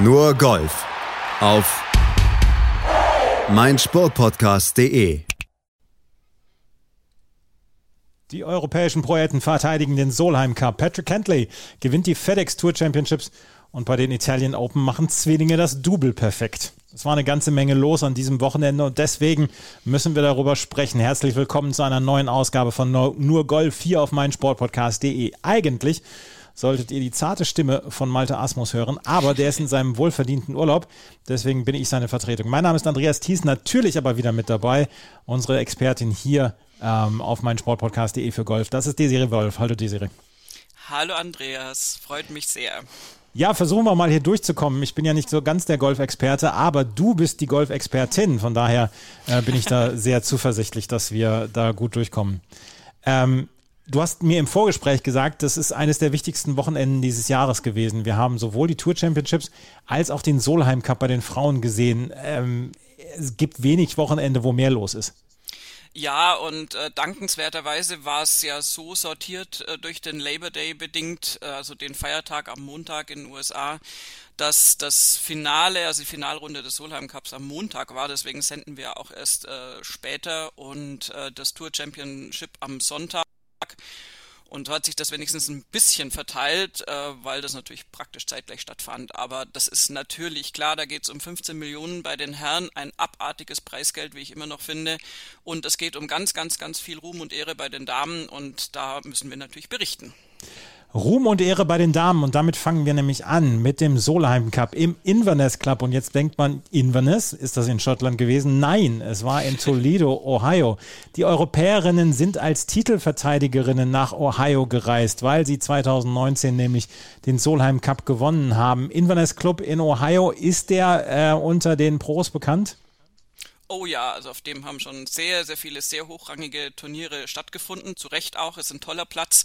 Nur Golf auf meinsportpodcast.de. Die europäischen Poeten verteidigen den Solheim Cup. Patrick Kentley gewinnt die FedEx Tour Championships und bei den Italian Open machen Zwillinge das Double perfekt. Es war eine ganze Menge los an diesem Wochenende und deswegen müssen wir darüber sprechen. Herzlich willkommen zu einer neuen Ausgabe von Nur Golf hier auf meinsportpodcast.de. Eigentlich solltet ihr die zarte Stimme von Malte Asmus hören, aber der ist in seinem wohlverdienten Urlaub. Deswegen bin ich seine Vertretung. Mein Name ist Andreas Thies, natürlich aber wieder mit dabei. Unsere Expertin hier ähm, auf meinsportpodcast.de für Golf. Das ist Desiree Wolf. Hallo Desiree. Hallo Andreas, freut mich sehr. Ja, versuchen wir mal hier durchzukommen. Ich bin ja nicht so ganz der Golfexperte, aber du bist die Golfexpertin. Von daher äh, bin ich da sehr zuversichtlich, dass wir da gut durchkommen. Ähm, Du hast mir im Vorgespräch gesagt, das ist eines der wichtigsten Wochenenden dieses Jahres gewesen. Wir haben sowohl die Tour Championships als auch den Solheim Cup bei den Frauen gesehen. Ähm, es gibt wenig Wochenende, wo mehr los ist. Ja, und äh, dankenswerterweise war es ja so sortiert äh, durch den Labor Day bedingt, äh, also den Feiertag am Montag in den USA, dass das Finale, also die Finalrunde des Solheim Cups am Montag war. Deswegen senden wir auch erst äh, später und äh, das Tour Championship am Sonntag. Und hat sich das wenigstens ein bisschen verteilt, äh, weil das natürlich praktisch zeitgleich stattfand. Aber das ist natürlich klar, da geht es um 15 Millionen bei den Herren, ein abartiges Preisgeld, wie ich immer noch finde. Und es geht um ganz, ganz, ganz viel Ruhm und Ehre bei den Damen und da müssen wir natürlich berichten. Ruhm und Ehre bei den Damen und damit fangen wir nämlich an mit dem Solheim Cup im Inverness Club und jetzt denkt man, Inverness, ist das in Schottland gewesen? Nein, es war in Toledo, Ohio. Die Europäerinnen sind als Titelverteidigerinnen nach Ohio gereist, weil sie 2019 nämlich den Solheim Cup gewonnen haben. Inverness Club in Ohio, ist der äh, unter den Pros bekannt? Oh ja, also auf dem haben schon sehr, sehr viele sehr hochrangige Turniere stattgefunden. Zu Recht auch, ist ein toller Platz.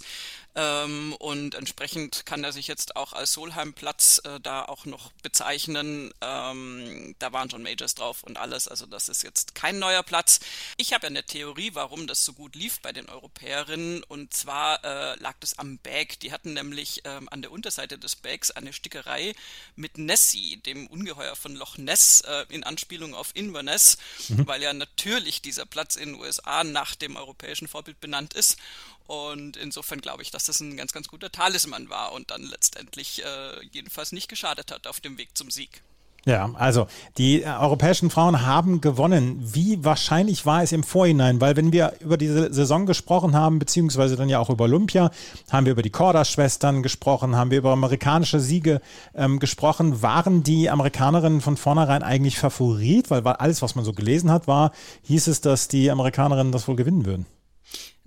Ähm, und entsprechend kann er sich jetzt auch als Solheim-Platz äh, da auch noch bezeichnen. Ähm, da waren schon Majors drauf und alles. Also das ist jetzt kein neuer Platz. Ich habe ja eine Theorie, warum das so gut lief bei den Europäerinnen. Und zwar äh, lag das am Bag. Die hatten nämlich ähm, an der Unterseite des Bags eine Stickerei mit Nessie, dem Ungeheuer von Loch Ness, äh, in Anspielung auf Inverness mhm. weil ja natürlich dieser Platz in den USA nach dem europäischen Vorbild benannt ist. Und insofern glaube ich, dass das ein ganz, ganz guter Talisman war und dann letztendlich äh, jedenfalls nicht geschadet hat auf dem Weg zum Sieg. Ja, also die äh, europäischen Frauen haben gewonnen. Wie wahrscheinlich war es im Vorhinein? Weil wenn wir über diese Saison gesprochen haben, beziehungsweise dann ja auch über Olympia, haben wir über die Korda-Schwestern gesprochen, haben wir über amerikanische Siege ähm, gesprochen. Waren die Amerikanerinnen von vornherein eigentlich Favorit? Weil alles, was man so gelesen hat, war, hieß es, dass die Amerikanerinnen das wohl gewinnen würden.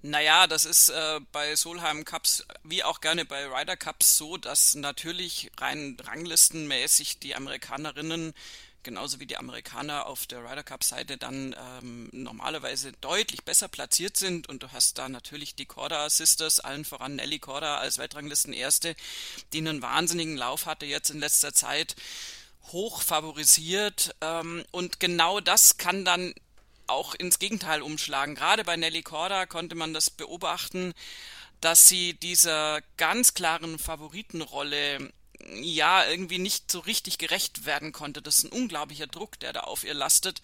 Naja, das ist äh, bei Solheim Cups wie auch gerne bei Ryder Cups so, dass natürlich rein ranglistenmäßig die Amerikanerinnen genauso wie die Amerikaner auf der Ryder Cup Seite dann ähm, normalerweise deutlich besser platziert sind. Und du hast da natürlich die Corda Sisters, allen voran Nelly Corda als Weltranglisten Erste, die einen wahnsinnigen Lauf hatte jetzt in letzter Zeit hoch favorisiert ähm, und genau das kann dann auch ins Gegenteil umschlagen. Gerade bei Nelly Corda konnte man das beobachten, dass sie dieser ganz klaren Favoritenrolle ja irgendwie nicht so richtig gerecht werden konnte. Das ist ein unglaublicher Druck, der da auf ihr lastet.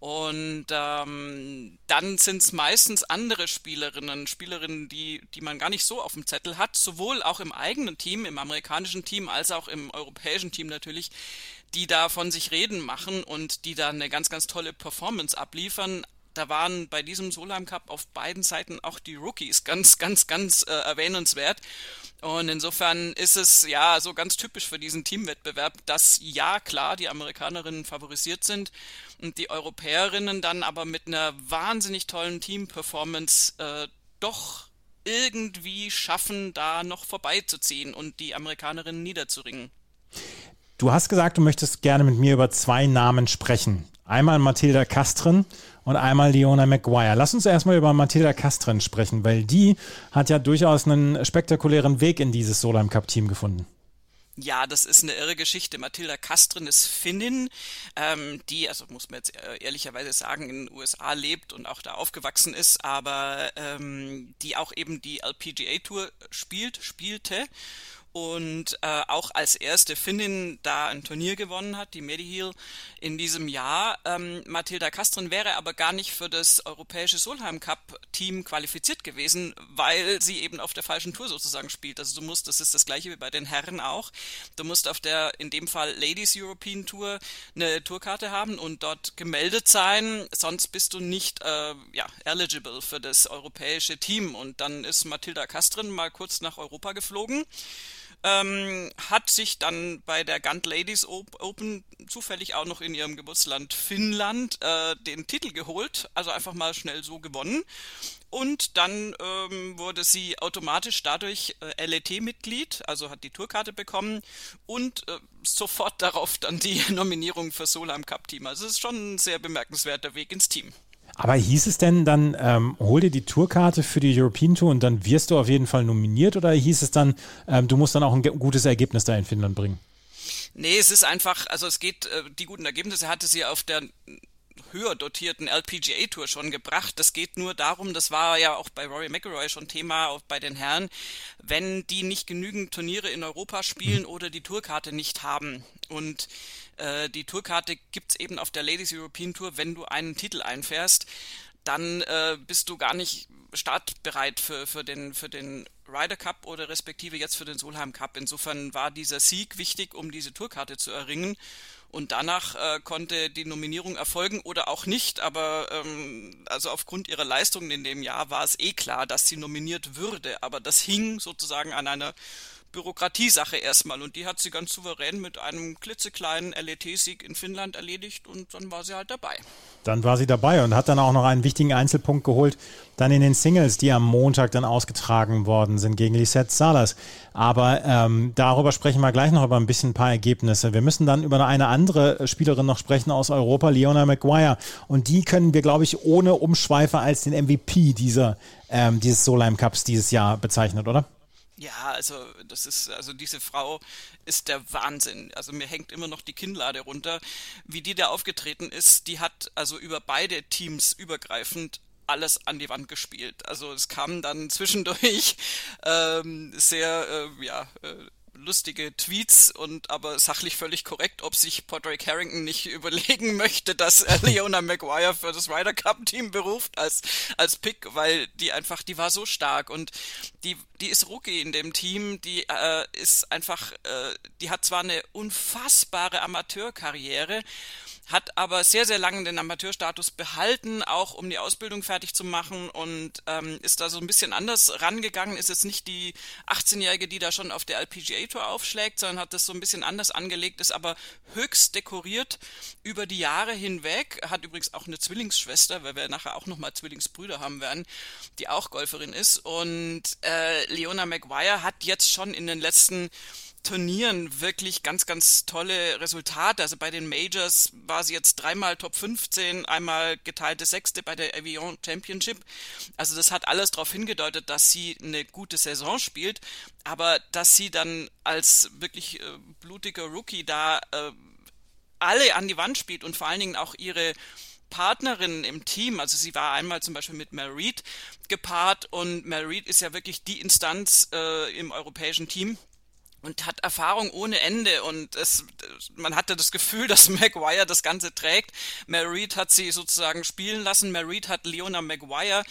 Und ähm, dann sind es meistens andere Spielerinnen, Spielerinnen, die, die man gar nicht so auf dem Zettel hat, sowohl auch im eigenen Team, im amerikanischen Team, als auch im europäischen Team natürlich, die da von sich reden machen und die da eine ganz, ganz tolle Performance abliefern. Da waren bei diesem Solheim Cup auf beiden Seiten auch die Rookies ganz, ganz, ganz äh, erwähnenswert. Und insofern ist es ja so ganz typisch für diesen Teamwettbewerb, dass ja klar die Amerikanerinnen favorisiert sind und die Europäerinnen dann aber mit einer wahnsinnig tollen Team-Performance äh, doch irgendwie schaffen, da noch vorbeizuziehen und die Amerikanerinnen niederzuringen. Du hast gesagt, du möchtest gerne mit mir über zwei Namen sprechen. Einmal Mathilda Kastren und einmal Leona McGuire. Lass uns erstmal über Mathilda Kastren sprechen, weil die hat ja durchaus einen spektakulären Weg in dieses Solheim Cup Team gefunden. Ja, das ist eine irre Geschichte. Mathilda Kastrin ist Finnin, ähm, die, also muss man jetzt äh, ehrlicherweise sagen, in den USA lebt und auch da aufgewachsen ist, aber ähm, die auch eben die LPGA Tour spielt, spielte und äh, auch als erste Finnin da ein Turnier gewonnen hat, die Mediheal in diesem Jahr. Ähm, Mathilda Kastrin wäre aber gar nicht für das europäische Solheim Cup Team qualifiziert gewesen, weil sie eben auf der falschen Tour sozusagen spielt. Also du musst, das ist das gleiche wie bei den Herren auch, du musst auf der in dem Fall Ladies European Tour eine Tourkarte haben und dort gemeldet sein, sonst bist du nicht äh, ja, eligible für das europäische Team. Und dann ist Mathilda Kastrin mal kurz nach Europa geflogen ähm, hat sich dann bei der Gant Ladies Open zufällig auch noch in ihrem Geburtsland Finnland äh, den Titel geholt, also einfach mal schnell so gewonnen. Und dann ähm, wurde sie automatisch dadurch äh, LET-Mitglied, also hat die Tourkarte bekommen und äh, sofort darauf dann die Nominierung für Solheim Cup Team. Also es ist schon ein sehr bemerkenswerter Weg ins Team. Aber hieß es denn dann, ähm, hol dir die Tourkarte für die European Tour und dann wirst du auf jeden Fall nominiert oder hieß es dann, ähm, du musst dann auch ein gutes Ergebnis da in Finnland bringen? Nee, es ist einfach, also es geht, äh, die guten Ergebnisse hatte sie auf der höher dotierten LPGA Tour schon gebracht. Das geht nur darum, das war ja auch bei Rory McIlroy schon Thema, auch bei den Herren, wenn die nicht genügend Turniere in Europa spielen oder die Tourkarte nicht haben. Und äh, die Tourkarte gibt's eben auf der Ladies European Tour, wenn du einen Titel einfährst, dann äh, bist du gar nicht startbereit für, für den, für den Ryder Cup oder respektive jetzt für den Solheim Cup. Insofern war dieser Sieg wichtig, um diese Tourkarte zu erringen. Und danach äh, konnte die Nominierung erfolgen oder auch nicht, aber ähm, also aufgrund ihrer Leistungen in dem Jahr war es eh klar, dass sie nominiert würde. Aber das hing sozusagen an einer Bürokratiesache erstmal und die hat sie ganz souverän mit einem klitzekleinen LET-Sieg in Finnland erledigt und dann war sie halt dabei. Dann war sie dabei und hat dann auch noch einen wichtigen Einzelpunkt geholt, dann in den Singles, die am Montag dann ausgetragen worden sind gegen Lisette Salas. Aber ähm, darüber sprechen wir gleich noch über ein bisschen ein paar Ergebnisse. Wir müssen dann über eine andere Spielerin noch sprechen aus Europa, Leona Maguire. Und die können wir, glaube ich, ohne Umschweife als den MVP dieser, ähm, dieses Solheim Cups dieses Jahr bezeichnen, oder? Ja, also das ist, also diese Frau ist der Wahnsinn. Also mir hängt immer noch die Kinnlade runter. Wie die da aufgetreten ist, die hat also über beide Teams übergreifend alles an die Wand gespielt. Also es kam dann zwischendurch ähm, sehr, äh, ja, äh, lustige Tweets und aber sachlich völlig korrekt, ob sich Patrick Harrington nicht überlegen möchte, dass er Leona Maguire für das Ryder Cup Team beruft als als Pick, weil die einfach, die war so stark und die die ist Rookie in dem Team, die äh, ist einfach, äh, die hat zwar eine unfassbare Amateurkarriere, hat aber sehr, sehr lange den Amateurstatus behalten, auch um die Ausbildung fertig zu machen und ähm, ist da so ein bisschen anders rangegangen, ist jetzt nicht die 18-Jährige, die da schon auf der LPGA Tour aufschlägt, sondern hat das so ein bisschen anders angelegt, ist aber höchst dekoriert über die Jahre hinweg, hat übrigens auch eine Zwillingsschwester, weil wir nachher auch nochmal Zwillingsbrüder haben werden, die auch Golferin ist. Und äh, Leona Maguire hat jetzt schon in den letzten Turnieren wirklich ganz, ganz tolle Resultate. Also bei den Majors war sie jetzt dreimal Top 15, einmal geteilte Sechste bei der Avion Championship. Also das hat alles darauf hingedeutet, dass sie eine gute Saison spielt, aber dass sie dann als wirklich äh, blutiger Rookie da äh, alle an die Wand spielt und vor allen Dingen auch ihre Partnerinnen im Team. Also sie war einmal zum Beispiel mit Mel Reed gepaart und Mel Reed ist ja wirklich die Instanz äh, im europäischen Team und hat Erfahrung ohne Ende und es, man hatte das Gefühl, dass Maguire das Ganze trägt. Reed hat sie sozusagen spielen lassen. Reed hat Leona Maguire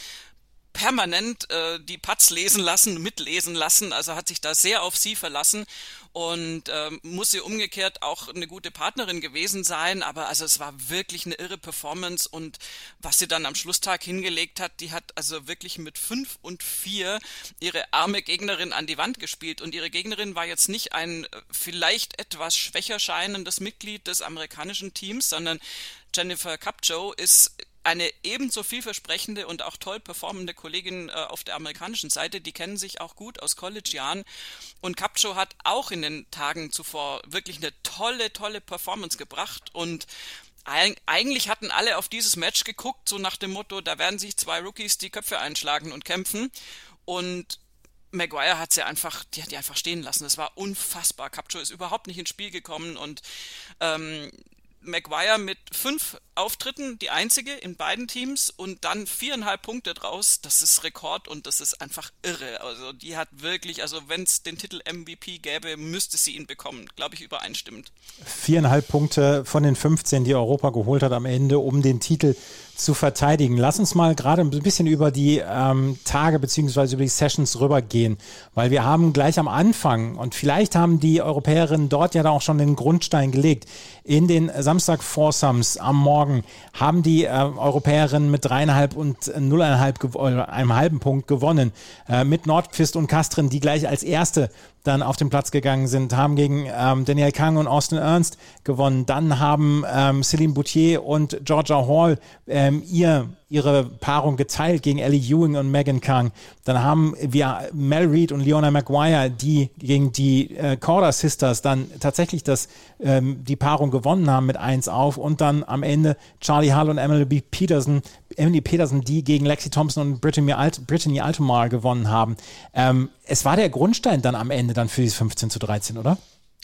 permanent äh, die Putts lesen lassen, mitlesen lassen, also hat sich da sehr auf sie verlassen und ähm, muss sie umgekehrt auch eine gute Partnerin gewesen sein, aber also es war wirklich eine irre Performance und was sie dann am Schlusstag hingelegt hat, die hat also wirklich mit fünf und vier ihre arme Gegnerin an die Wand gespielt. Und ihre Gegnerin war jetzt nicht ein äh, vielleicht etwas schwächer scheinendes Mitglied des amerikanischen Teams, sondern Jennifer Cupjo ist eine ebenso vielversprechende und auch toll performende Kollegin äh, auf der amerikanischen Seite. Die kennen sich auch gut aus College-Jahren. Und Capcho hat auch in den Tagen zuvor wirklich eine tolle, tolle Performance gebracht. Und eigentlich hatten alle auf dieses Match geguckt, so nach dem Motto, da werden sich zwei Rookies die Köpfe einschlagen und kämpfen. Und Maguire hat sie einfach, die hat die einfach stehen lassen. Das war unfassbar. Capcho ist überhaupt nicht ins Spiel gekommen und ähm, Maguire mit fünf Auftritten, die einzige in beiden Teams und dann viereinhalb Punkte draus. Das ist Rekord und das ist einfach irre. Also die hat wirklich, also wenn es den Titel MVP gäbe, müsste sie ihn bekommen, glaube ich, übereinstimmend. Viereinhalb Punkte von den 15, die Europa geholt hat am Ende, um den Titel zu verteidigen. Lass uns mal gerade ein bisschen über die ähm, Tage beziehungsweise über die Sessions rübergehen, weil wir haben gleich am Anfang und vielleicht haben die Europäerinnen dort ja da auch schon den Grundstein gelegt. In den Samstag Foursomes am Morgen haben die äh, Europäerinnen mit dreieinhalb und nulleinhalb äh, einem halben Punkt gewonnen. Äh, mit Nordpfist und Kastrin, die gleich als erste dann auf den Platz gegangen sind, haben gegen ähm, Daniel Kang und Austin Ernst gewonnen. Dann haben ähm, Celine Boutier und Georgia Hall ähm, ihr ihre Paarung geteilt gegen Ellie Ewing und Megan Kang. Dann haben wir Mel Reed und Leona Maguire, die gegen die äh, Corda Sisters dann tatsächlich das, ähm, die Paarung gewonnen haben mit 1 auf und dann am Ende Charlie Hall und Emily B. Peterson, Emily Peterson, die gegen Lexi Thompson und Brittany, Alt Brittany Altomar gewonnen haben. Ähm, es war der Grundstein dann am Ende dann für dieses 15 zu 13, oder?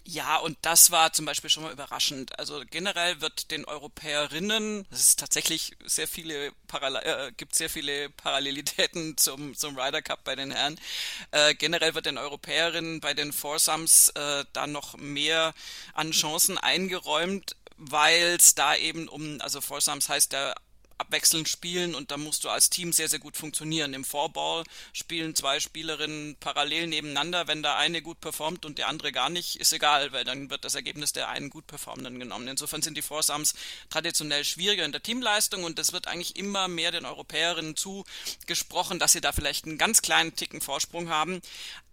Ja, und das war zum Beispiel schon mal überraschend. Also generell wird den Europäerinnen, es ist tatsächlich sehr viele Parallel, äh, gibt sehr viele Parallelitäten zum, zum Ryder Cup bei den Herren. Äh, generell wird den Europäerinnen bei den Foursomes äh, da noch mehr an Chancen eingeräumt, weil es da eben um, also Foursomes heißt der abwechselnd spielen und da musst du als Team sehr, sehr gut funktionieren. Im Vorball spielen zwei Spielerinnen parallel nebeneinander. Wenn da eine gut performt und der andere gar nicht, ist egal, weil dann wird das Ergebnis der einen gut performenden genommen. Insofern sind die Foursomes traditionell schwieriger in der Teamleistung und es wird eigentlich immer mehr den Europäerinnen zugesprochen, dass sie da vielleicht einen ganz kleinen Ticken Vorsprung haben,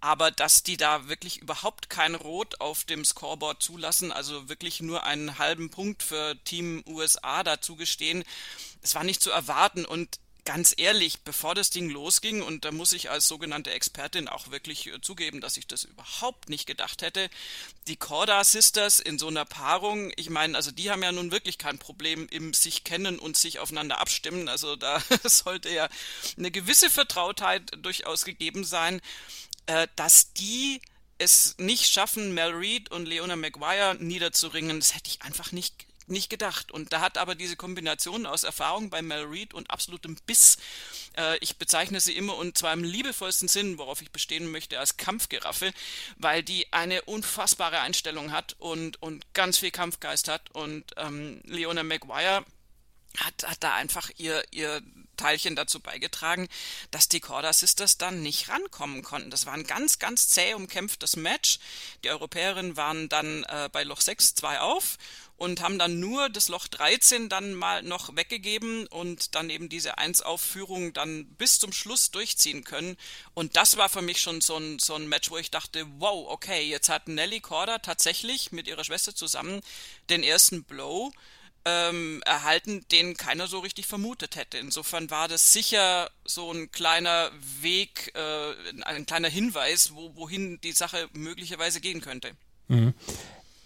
aber dass die da wirklich überhaupt kein Rot auf dem Scoreboard zulassen, also wirklich nur einen halben Punkt für Team USA dazu gestehen, es war nicht zu erwarten. Und ganz ehrlich, bevor das Ding losging, und da muss ich als sogenannte Expertin auch wirklich äh, zugeben, dass ich das überhaupt nicht gedacht hätte, die Corda Sisters in so einer Paarung, ich meine, also die haben ja nun wirklich kein Problem im sich kennen und sich aufeinander abstimmen, also da sollte ja eine gewisse Vertrautheit durchaus gegeben sein, äh, dass die es nicht schaffen, Mel Reed und Leona Maguire niederzuringen, das hätte ich einfach nicht nicht gedacht. Und da hat aber diese Kombination aus Erfahrung bei Mel Reed und absolutem Biss, äh, ich bezeichne sie immer und zwar im liebevollsten Sinn, worauf ich bestehen möchte, als Kampfgiraffe, weil die eine unfassbare Einstellung hat und, und ganz viel Kampfgeist hat. Und ähm, Leona Maguire hat, hat da einfach ihr, ihr Teilchen dazu beigetragen, dass die Corda Sisters dann nicht rankommen konnten. Das war ein ganz, ganz zäh umkämpftes Match. Die Europäerinnen waren dann äh, bei Loch 6 2 auf und haben dann nur das Loch 13 dann mal noch weggegeben und dann eben diese 1-Aufführung dann bis zum Schluss durchziehen können. Und das war für mich schon so ein, so ein Match, wo ich dachte, wow, okay, jetzt hat Nelly Corda tatsächlich mit ihrer Schwester zusammen den ersten Blow ähm, erhalten, den keiner so richtig vermutet hätte. Insofern war das sicher so ein kleiner Weg, äh, ein kleiner Hinweis, wo, wohin die Sache möglicherweise gehen könnte. Mhm.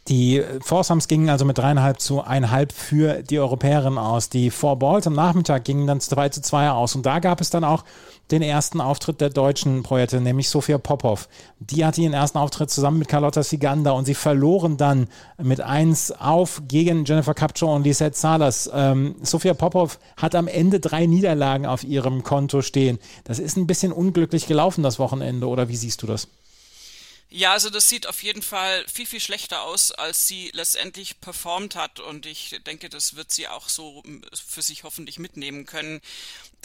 Die Foursomes gingen also mit dreieinhalb zu eineinhalb für die Europäerinnen aus. Die Four Balls am Nachmittag gingen dann zwei zu zwei aus. Und da gab es dann auch den ersten Auftritt der deutschen Projekte, nämlich Sofia Popov. Die hatte ihren ersten Auftritt zusammen mit Carlotta Siganda und sie verloren dann mit eins auf gegen Jennifer Capcho und Lisette Salas. Ähm, Sofia Popov hat am Ende drei Niederlagen auf ihrem Konto stehen. Das ist ein bisschen unglücklich gelaufen, das Wochenende, oder wie siehst du das? Ja, also das sieht auf jeden Fall viel, viel schlechter aus, als sie letztendlich performt hat. Und ich denke, das wird sie auch so für sich hoffentlich mitnehmen können.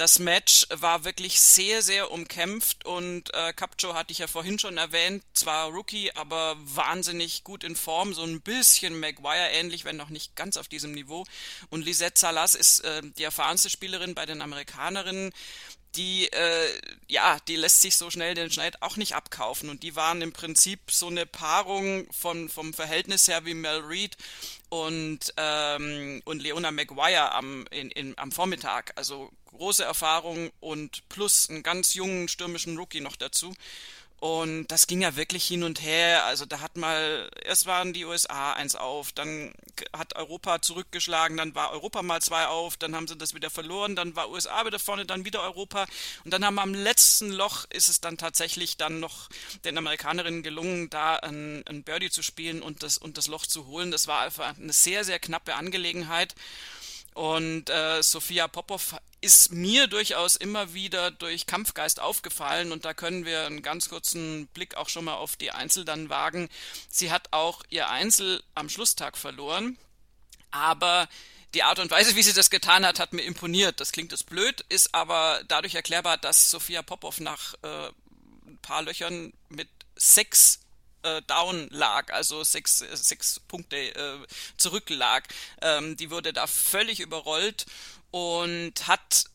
Das Match war wirklich sehr, sehr umkämpft und äh, Capcho hatte ich ja vorhin schon erwähnt, zwar Rookie, aber wahnsinnig gut in Form, so ein bisschen Maguire ähnlich, wenn noch nicht ganz auf diesem Niveau. Und Lisette Salas ist äh, die erfahrenste Spielerin bei den Amerikanerinnen die, äh, ja, die lässt sich so schnell den Schneid auch nicht abkaufen. Und die waren im Prinzip so eine Paarung von, vom Verhältnis her wie Mel Reed und, ähm, und Leona Maguire am, in, in, am Vormittag. Also große Erfahrung und plus einen ganz jungen stürmischen Rookie noch dazu. Und das ging ja wirklich hin und her. Also da hat mal, erst waren die USA eins auf, dann hat Europa zurückgeschlagen, dann war Europa mal zwei auf, dann haben sie das wieder verloren, dann war USA wieder vorne, dann wieder Europa. Und dann haben am letzten Loch ist es dann tatsächlich dann noch den Amerikanerinnen gelungen, da ein, ein Birdie zu spielen und das, und das Loch zu holen. Das war einfach eine sehr, sehr knappe Angelegenheit. Und äh, Sophia Popov ist mir durchaus immer wieder durch Kampfgeist aufgefallen und da können wir einen ganz kurzen Blick auch schon mal auf die Einzel dann wagen. Sie hat auch ihr Einzel am Schlusstag verloren, aber die Art und Weise, wie sie das getan hat, hat mir imponiert. Das klingt jetzt blöd, ist aber dadurch erklärbar, dass Sophia Popov nach äh, ein paar Löchern mit sechs äh, down lag, also sechs, äh, sechs Punkte äh, zurücklag. Ähm, die wurde da völlig überrollt und hat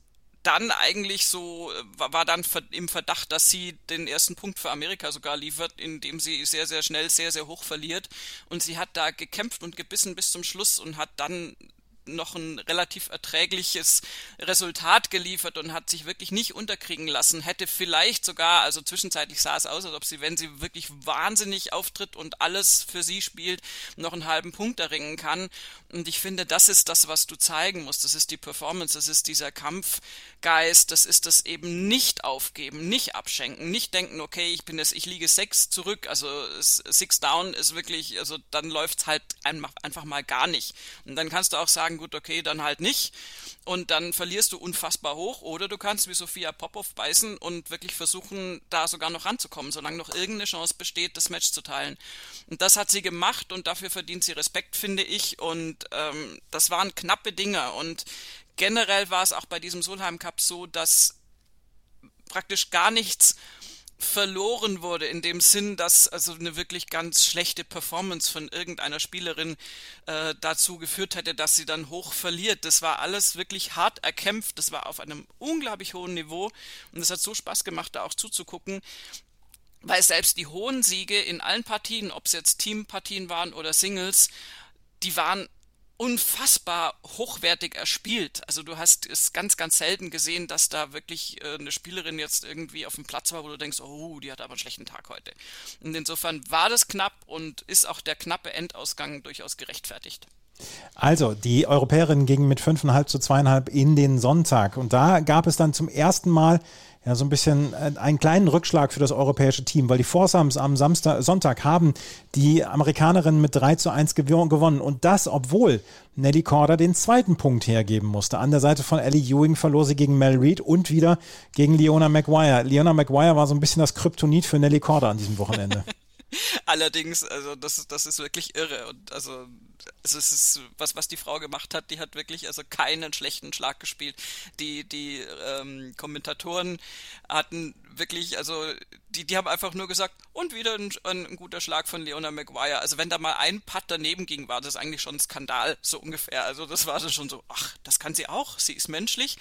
dann eigentlich so, äh, war dann im Verdacht, dass sie den ersten Punkt für Amerika sogar liefert, indem sie sehr, sehr schnell, sehr, sehr hoch verliert. Und sie hat da gekämpft und gebissen bis zum Schluss und hat dann noch ein relativ erträgliches Resultat geliefert und hat sich wirklich nicht unterkriegen lassen. Hätte vielleicht sogar, also zwischenzeitlich sah es aus, als ob sie, wenn sie wirklich wahnsinnig auftritt und alles für sie spielt, noch einen halben Punkt erringen kann. Und ich finde, das ist das, was du zeigen musst. Das ist die Performance, das ist dieser Kampfgeist, das ist das eben nicht aufgeben, nicht abschenken, nicht denken, okay, ich bin jetzt, ich liege sechs zurück, also six down ist wirklich, also dann läuft's halt einfach mal gar nicht. Und dann kannst du auch sagen, gut, okay, dann halt nicht. Und dann verlierst du unfassbar hoch. Oder du kannst wie Sophia Popov beißen und wirklich versuchen, da sogar noch ranzukommen, solange noch irgendeine Chance besteht, das Match zu teilen. Und das hat sie gemacht und dafür verdient sie Respekt, finde ich. Und ähm, das waren knappe Dinge. Und generell war es auch bei diesem Solheim Cup so, dass praktisch gar nichts verloren wurde, in dem Sinn, dass also eine wirklich ganz schlechte Performance von irgendeiner Spielerin äh, dazu geführt hätte, dass sie dann hoch verliert. Das war alles wirklich hart erkämpft, das war auf einem unglaublich hohen Niveau. Und es hat so Spaß gemacht, da auch zuzugucken, weil selbst die hohen Siege in allen Partien, ob es jetzt Teampartien waren oder Singles, die waren unfassbar hochwertig erspielt. Also du hast es ganz, ganz selten gesehen, dass da wirklich äh, eine Spielerin jetzt irgendwie auf dem Platz war, wo du denkst, oh, die hat aber einen schlechten Tag heute. Und insofern war das knapp und ist auch der knappe Endausgang durchaus gerechtfertigt. Also, die Europäerinnen gingen mit 5,5 zu 2,5 in den Sonntag. Und da gab es dann zum ersten Mal ja, so ein bisschen äh, einen kleinen Rückschlag für das europäische Team, weil die Forsams am Samstag, Sonntag haben die Amerikanerinnen mit 3 zu 1 gewonnen. Und das, obwohl Nelly Corder den zweiten Punkt hergeben musste. An der Seite von Ellie Ewing verlor sie gegen Mel Reed und wieder gegen Leona Maguire. Leona Maguire war so ein bisschen das Kryptonit für Nelly Corder an diesem Wochenende. Allerdings, also das, das ist wirklich irre. Und also also es ist was, was die Frau gemacht hat, die hat wirklich also keinen schlechten Schlag gespielt. Die, die ähm, Kommentatoren hatten wirklich, also die, die haben einfach nur gesagt, und wieder ein, ein guter Schlag von Leona Maguire. Also wenn da mal ein Putt daneben ging, war das eigentlich schon ein Skandal, so ungefähr. Also das war dann schon so, ach, das kann sie auch, sie ist menschlich.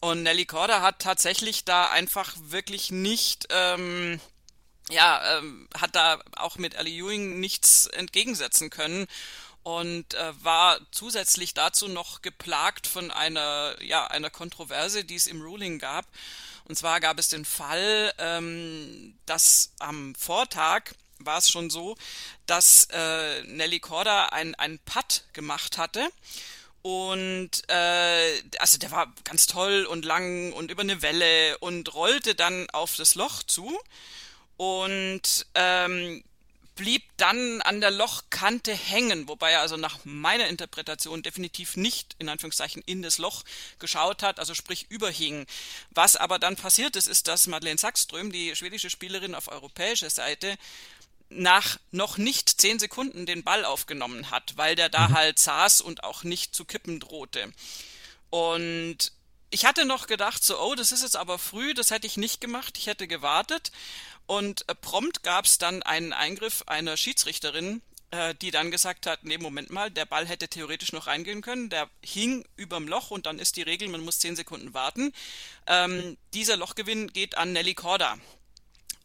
Und Nelly Corda hat tatsächlich da einfach wirklich nicht. Ähm, ja, ähm, hat da auch mit Ellie Ewing nichts entgegensetzen können und äh, war zusätzlich dazu noch geplagt von einer, ja, einer Kontroverse, die es im Ruling gab. Und zwar gab es den Fall, ähm, dass am Vortag war es schon so, dass äh, Nelly Corda ein, ein Putt gemacht hatte. Und äh, also der war ganz toll und lang und über eine Welle und rollte dann auf das Loch zu. Und ähm, blieb dann an der Lochkante hängen, wobei er also nach meiner Interpretation definitiv nicht in Anführungszeichen in das Loch geschaut hat, also sprich überhing. Was aber dann passiert ist, ist, dass Madeleine Sackström, die schwedische Spielerin auf europäischer Seite, nach noch nicht zehn Sekunden den Ball aufgenommen hat, weil der da mhm. halt saß und auch nicht zu kippen drohte. Und ich hatte noch gedacht, so, oh, das ist jetzt aber früh, das hätte ich nicht gemacht, ich hätte gewartet. Und äh, prompt gab es dann einen Eingriff einer Schiedsrichterin, äh, die dann gesagt hat, nee, Moment mal, der Ball hätte theoretisch noch reingehen können, der hing überm Loch und dann ist die Regel, man muss zehn Sekunden warten. Ähm, dieser Lochgewinn geht an Nelly Corda.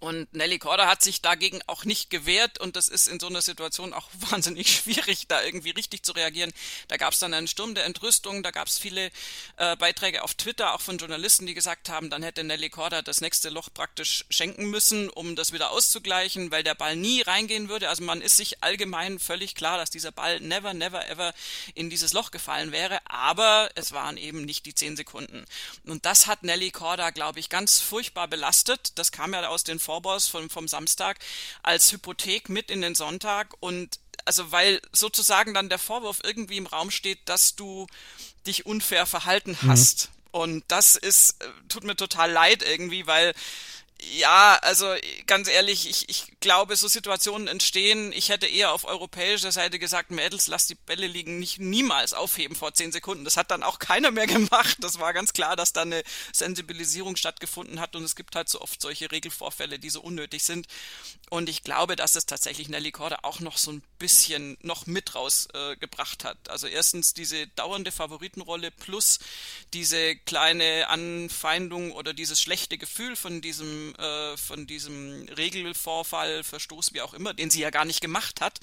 Und Nelly Korda hat sich dagegen auch nicht gewehrt und das ist in so einer Situation auch wahnsinnig schwierig, da irgendwie richtig zu reagieren. Da gab es dann einen Sturm der Entrüstung, da gab es viele äh, Beiträge auf Twitter, auch von Journalisten, die gesagt haben, dann hätte Nelly Korda das nächste Loch praktisch schenken müssen, um das wieder auszugleichen, weil der Ball nie reingehen würde. Also man ist sich allgemein völlig klar, dass dieser Ball never, never, ever in dieses Loch gefallen wäre, aber es waren eben nicht die zehn Sekunden. Und das hat Nelly Korda, glaube ich, ganz furchtbar belastet. Das kam ja aus den Phobos vom, vom Samstag als Hypothek mit in den Sonntag und also weil sozusagen dann der Vorwurf irgendwie im Raum steht, dass du dich unfair verhalten mhm. hast. Mhm. Und das ist, äh, tut mir total leid irgendwie, weil ja, also ganz ehrlich, ich, ich glaube, so Situationen entstehen. Ich hätte eher auf europäischer Seite gesagt, Mädels, lass die Bälle liegen, nicht niemals aufheben vor zehn Sekunden. Das hat dann auch keiner mehr gemacht. Das war ganz klar, dass da eine Sensibilisierung stattgefunden hat und es gibt halt so oft solche Regelvorfälle, die so unnötig sind. Und ich glaube, dass es tatsächlich Nelly Korda auch noch so ein bisschen noch mit rausgebracht äh, hat. Also erstens diese dauernde Favoritenrolle plus diese kleine Anfeindung oder dieses schlechte Gefühl von diesem äh, von diesem Regelvorfall, Verstoß, wie auch immer, den sie ja gar nicht gemacht hat.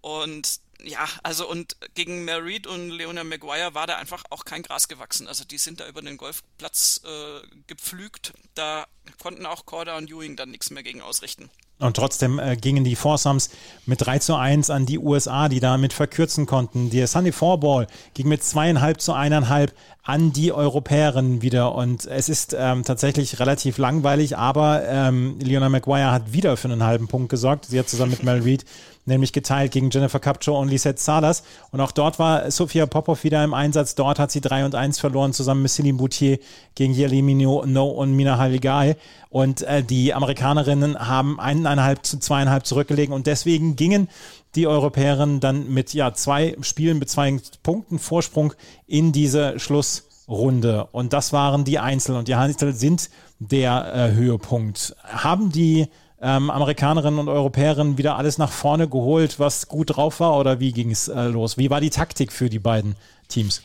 Und ja, also und gegen Merit und Leona Maguire war da einfach auch kein Gras gewachsen. Also die sind da über den Golfplatz äh, gepflügt. Da konnten auch Corda und Ewing dann nichts mehr gegen ausrichten. Und trotzdem äh, gingen die Foursomes mit 3 zu 1 an die USA, die damit verkürzen konnten. Der Sunday Ball ging mit zweieinhalb zu eineinhalb an die Europäerinnen wieder. Und es ist ähm, tatsächlich relativ langweilig, aber ähm, Leona McGuire hat wieder für einen halben Punkt gesorgt. Sie hat zusammen mit Mel Reed nämlich geteilt gegen Jennifer Capcho und Lisette Salas. Und auch dort war Sophia Popov wieder im Einsatz. Dort hat sie 3 und 1 verloren, zusammen mit Céline Boutier gegen Yelimino No und Mina Haligai. Und äh, die Amerikanerinnen haben eineinhalb zu zweieinhalb zurückgelegen und deswegen gingen die Europäerinnen dann mit ja, zwei Spielen mit zwei Punkten Vorsprung in diese Schlussrunde. Und das waren die Einzel. Und die Einzel sind der äh, Höhepunkt. Haben die ähm, Amerikanerinnen und Europäerinnen wieder alles nach vorne geholt, was gut drauf war? Oder wie ging es äh, los? Wie war die Taktik für die beiden Teams?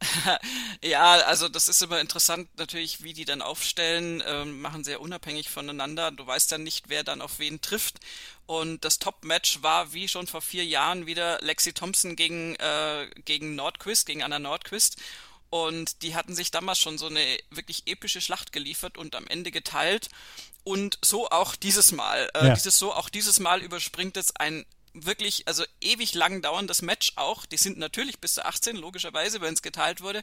ja, also das ist immer interessant natürlich, wie die dann aufstellen, ähm, machen sehr unabhängig voneinander. Du weißt ja nicht, wer dann auf wen trifft. Und das Top-Match war wie schon vor vier Jahren wieder Lexi Thompson gegen, äh, gegen Nordquist, gegen Anna Nordquist. Und die hatten sich damals schon so eine wirklich epische Schlacht geliefert und am Ende geteilt. Und so auch dieses Mal. Äh, ja. Dieses so auch dieses Mal überspringt es ein wirklich, also ewig lang dauerndes Match auch. Die sind natürlich bis zu 18, logischerweise, wenn es geteilt wurde.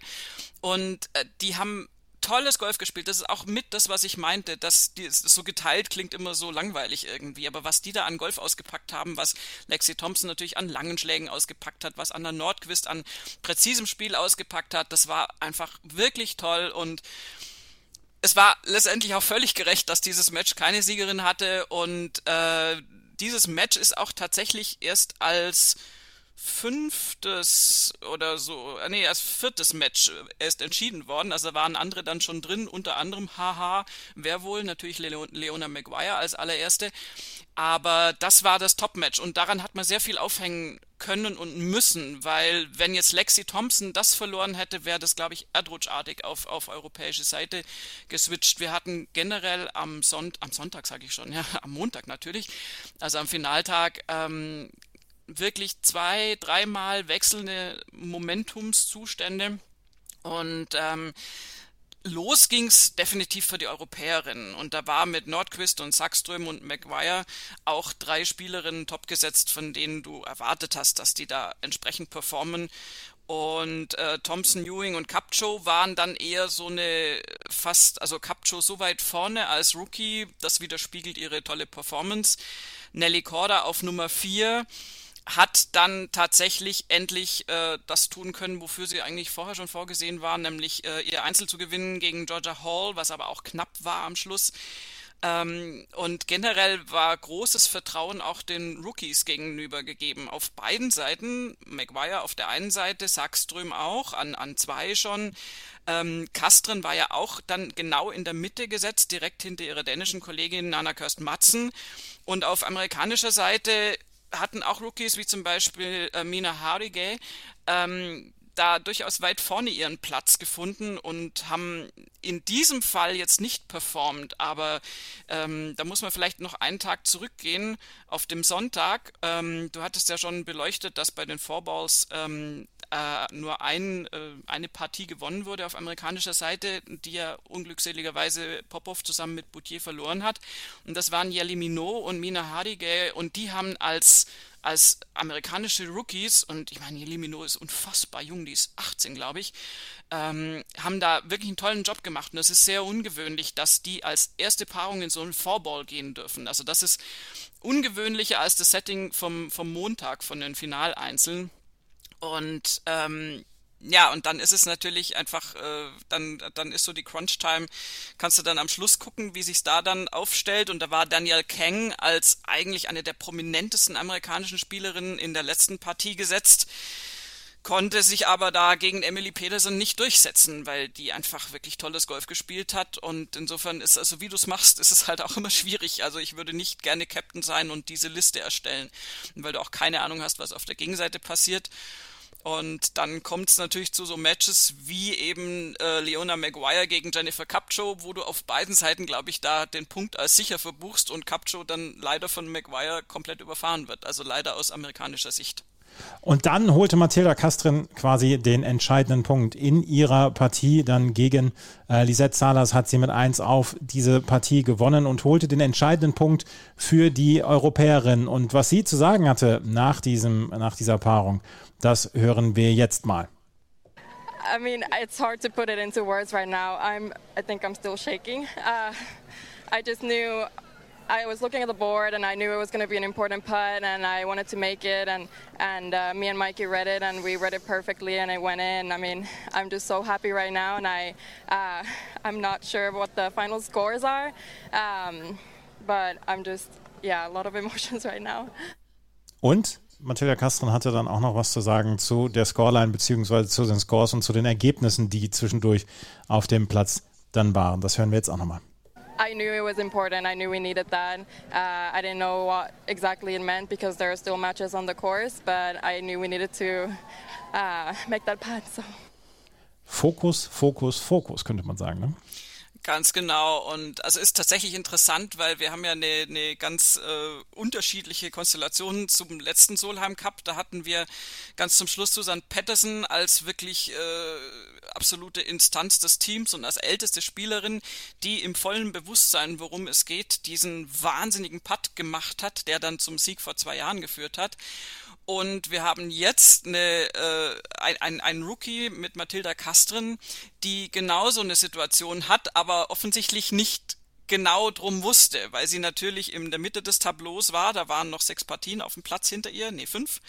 Und äh, die haben tolles Golf gespielt. Das ist auch mit das, was ich meinte, dass die, so geteilt klingt immer so langweilig irgendwie. Aber was die da an Golf ausgepackt haben, was Lexi Thompson natürlich an langen Schlägen ausgepackt hat, was Anna Nordquist an präzisem Spiel ausgepackt hat, das war einfach wirklich toll und es war letztendlich auch völlig gerecht, dass dieses Match keine Siegerin hatte und äh, dieses Match ist auch tatsächlich erst als fünftes oder so, äh, nee, als viertes Match erst entschieden worden. Also waren andere dann schon drin, unter anderem haha, wer wohl, natürlich Leona Maguire als allererste. Aber das war das Top-Match und daran hat man sehr viel aufhängen können und müssen, weil wenn jetzt Lexi Thompson das verloren hätte, wäre das, glaube ich, erdrutschartig auf, auf europäische Seite geswitcht. Wir hatten generell am, Sonnt am Sonntag, sage ich schon, ja, am Montag natürlich, also am Finaltag, ähm, wirklich zwei, dreimal wechselnde Momentumszustände und ähm, los ging's definitiv für die Europäerinnen. Und da war mit Nordquist und Sackström und Maguire auch drei Spielerinnen topgesetzt, von denen du erwartet hast, dass die da entsprechend performen. Und äh, Thompson, Ewing und Capcho waren dann eher so eine fast, also Capcho so weit vorne als Rookie, das widerspiegelt ihre tolle Performance. Nelly Korda auf Nummer vier hat dann tatsächlich endlich äh, das tun können, wofür sie eigentlich vorher schon vorgesehen war, nämlich äh, ihr Einzel zu gewinnen gegen Georgia Hall, was aber auch knapp war am Schluss. Ähm, und generell war großes Vertrauen auch den Rookies gegenüber gegeben. Auf beiden Seiten, Maguire auf der einen Seite, Sackström auch, an, an zwei schon. Ähm, Kastren war ja auch dann genau in der Mitte gesetzt, direkt hinter ihrer dänischen Kollegin Nana Kirst Matzen. Und auf amerikanischer Seite hatten auch Rookies wie zum Beispiel äh, Mina Harigay, ähm, da durchaus weit vorne ihren Platz gefunden und haben in diesem Fall jetzt nicht performt. Aber ähm, da muss man vielleicht noch einen Tag zurückgehen auf dem Sonntag. Ähm, du hattest ja schon beleuchtet, dass bei den Fourballs ähm, äh, nur ein, äh, eine Partie gewonnen wurde auf amerikanischer Seite, die ja unglückseligerweise Popov zusammen mit Boutier verloren hat. Und das waren Jelly Minot und Mina Hardige und die haben als als amerikanische Rookies, und ich meine, Limino ist unfassbar jung, die ist 18, glaube ich, ähm, haben da wirklich einen tollen Job gemacht. Und es ist sehr ungewöhnlich, dass die als erste Paarung in so einen Fourball gehen dürfen. Also das ist ungewöhnlicher als das Setting vom, vom Montag, von den Finaleinzeln. Und ähm, ja, und dann ist es natürlich einfach, äh, dann, dann ist so die Crunch-Time, kannst du dann am Schluss gucken, wie sich's da dann aufstellt. Und da war Daniel Kang als eigentlich eine der prominentesten amerikanischen Spielerinnen in der letzten Partie gesetzt, konnte sich aber da gegen Emily Pedersen nicht durchsetzen, weil die einfach wirklich tolles Golf gespielt hat. Und insofern ist, also wie du es machst, ist es halt auch immer schwierig. Also ich würde nicht gerne Captain sein und diese Liste erstellen, weil du auch keine Ahnung hast, was auf der Gegenseite passiert. Und dann kommt es natürlich zu so Matches wie eben äh, Leona Maguire gegen Jennifer Capcho, wo du auf beiden Seiten, glaube ich, da den Punkt als sicher verbuchst und Capcho dann leider von Maguire komplett überfahren wird. Also leider aus amerikanischer Sicht. Und dann holte Mathilda Kastrin quasi den entscheidenden Punkt in ihrer Partie. Dann gegen äh, Lisette Salas hat sie mit 1 auf diese Partie gewonnen und holte den entscheidenden Punkt für die Europäerin. Und was sie zu sagen hatte nach, diesem, nach dieser Paarung, Das hören wir jetzt mal. I mean, it's hard to put it into words right now. I'm, I think I'm still shaking. Uh, I just knew I was looking at the board and I knew it was going to be an important putt and I wanted to make it and and uh, me and Mikey read it and we read it perfectly and it went in. I mean, I'm just so happy right now and I uh, I'm not sure what the final scores are, um, but I'm just yeah a lot of emotions right now. Und Matilda Castron hatte dann auch noch was zu sagen zu der Scoreline beziehungsweise zu den Scores und zu den Ergebnissen, die zwischendurch auf dem Platz dann waren. Das hören wir jetzt auch nochmal. I knew it was important. I knew we needed that. Uh, I didn't know what exactly it meant because there are still matches on the course, but I knew we needed to uh, make that putt. So. Fokus, Fokus, Fokus, könnte man sagen. Ne? Ganz genau. Und also ist tatsächlich interessant, weil wir haben ja eine, eine ganz äh, unterschiedliche Konstellation zum letzten Solheim Cup. Da hatten wir ganz zum Schluss Susan Patterson als wirklich äh, absolute Instanz des Teams und als älteste Spielerin, die im vollen Bewusstsein, worum es geht, diesen wahnsinnigen Putt gemacht hat, der dann zum Sieg vor zwei Jahren geführt hat. Und wir haben jetzt eine, äh, ein, ein, ein Rookie mit Mathilda Kastrin, die genauso eine Situation hat, aber offensichtlich nicht genau drum wusste, weil sie natürlich in der Mitte des Tableaus war. Da waren noch sechs Partien auf dem Platz hinter ihr, nee, fünf.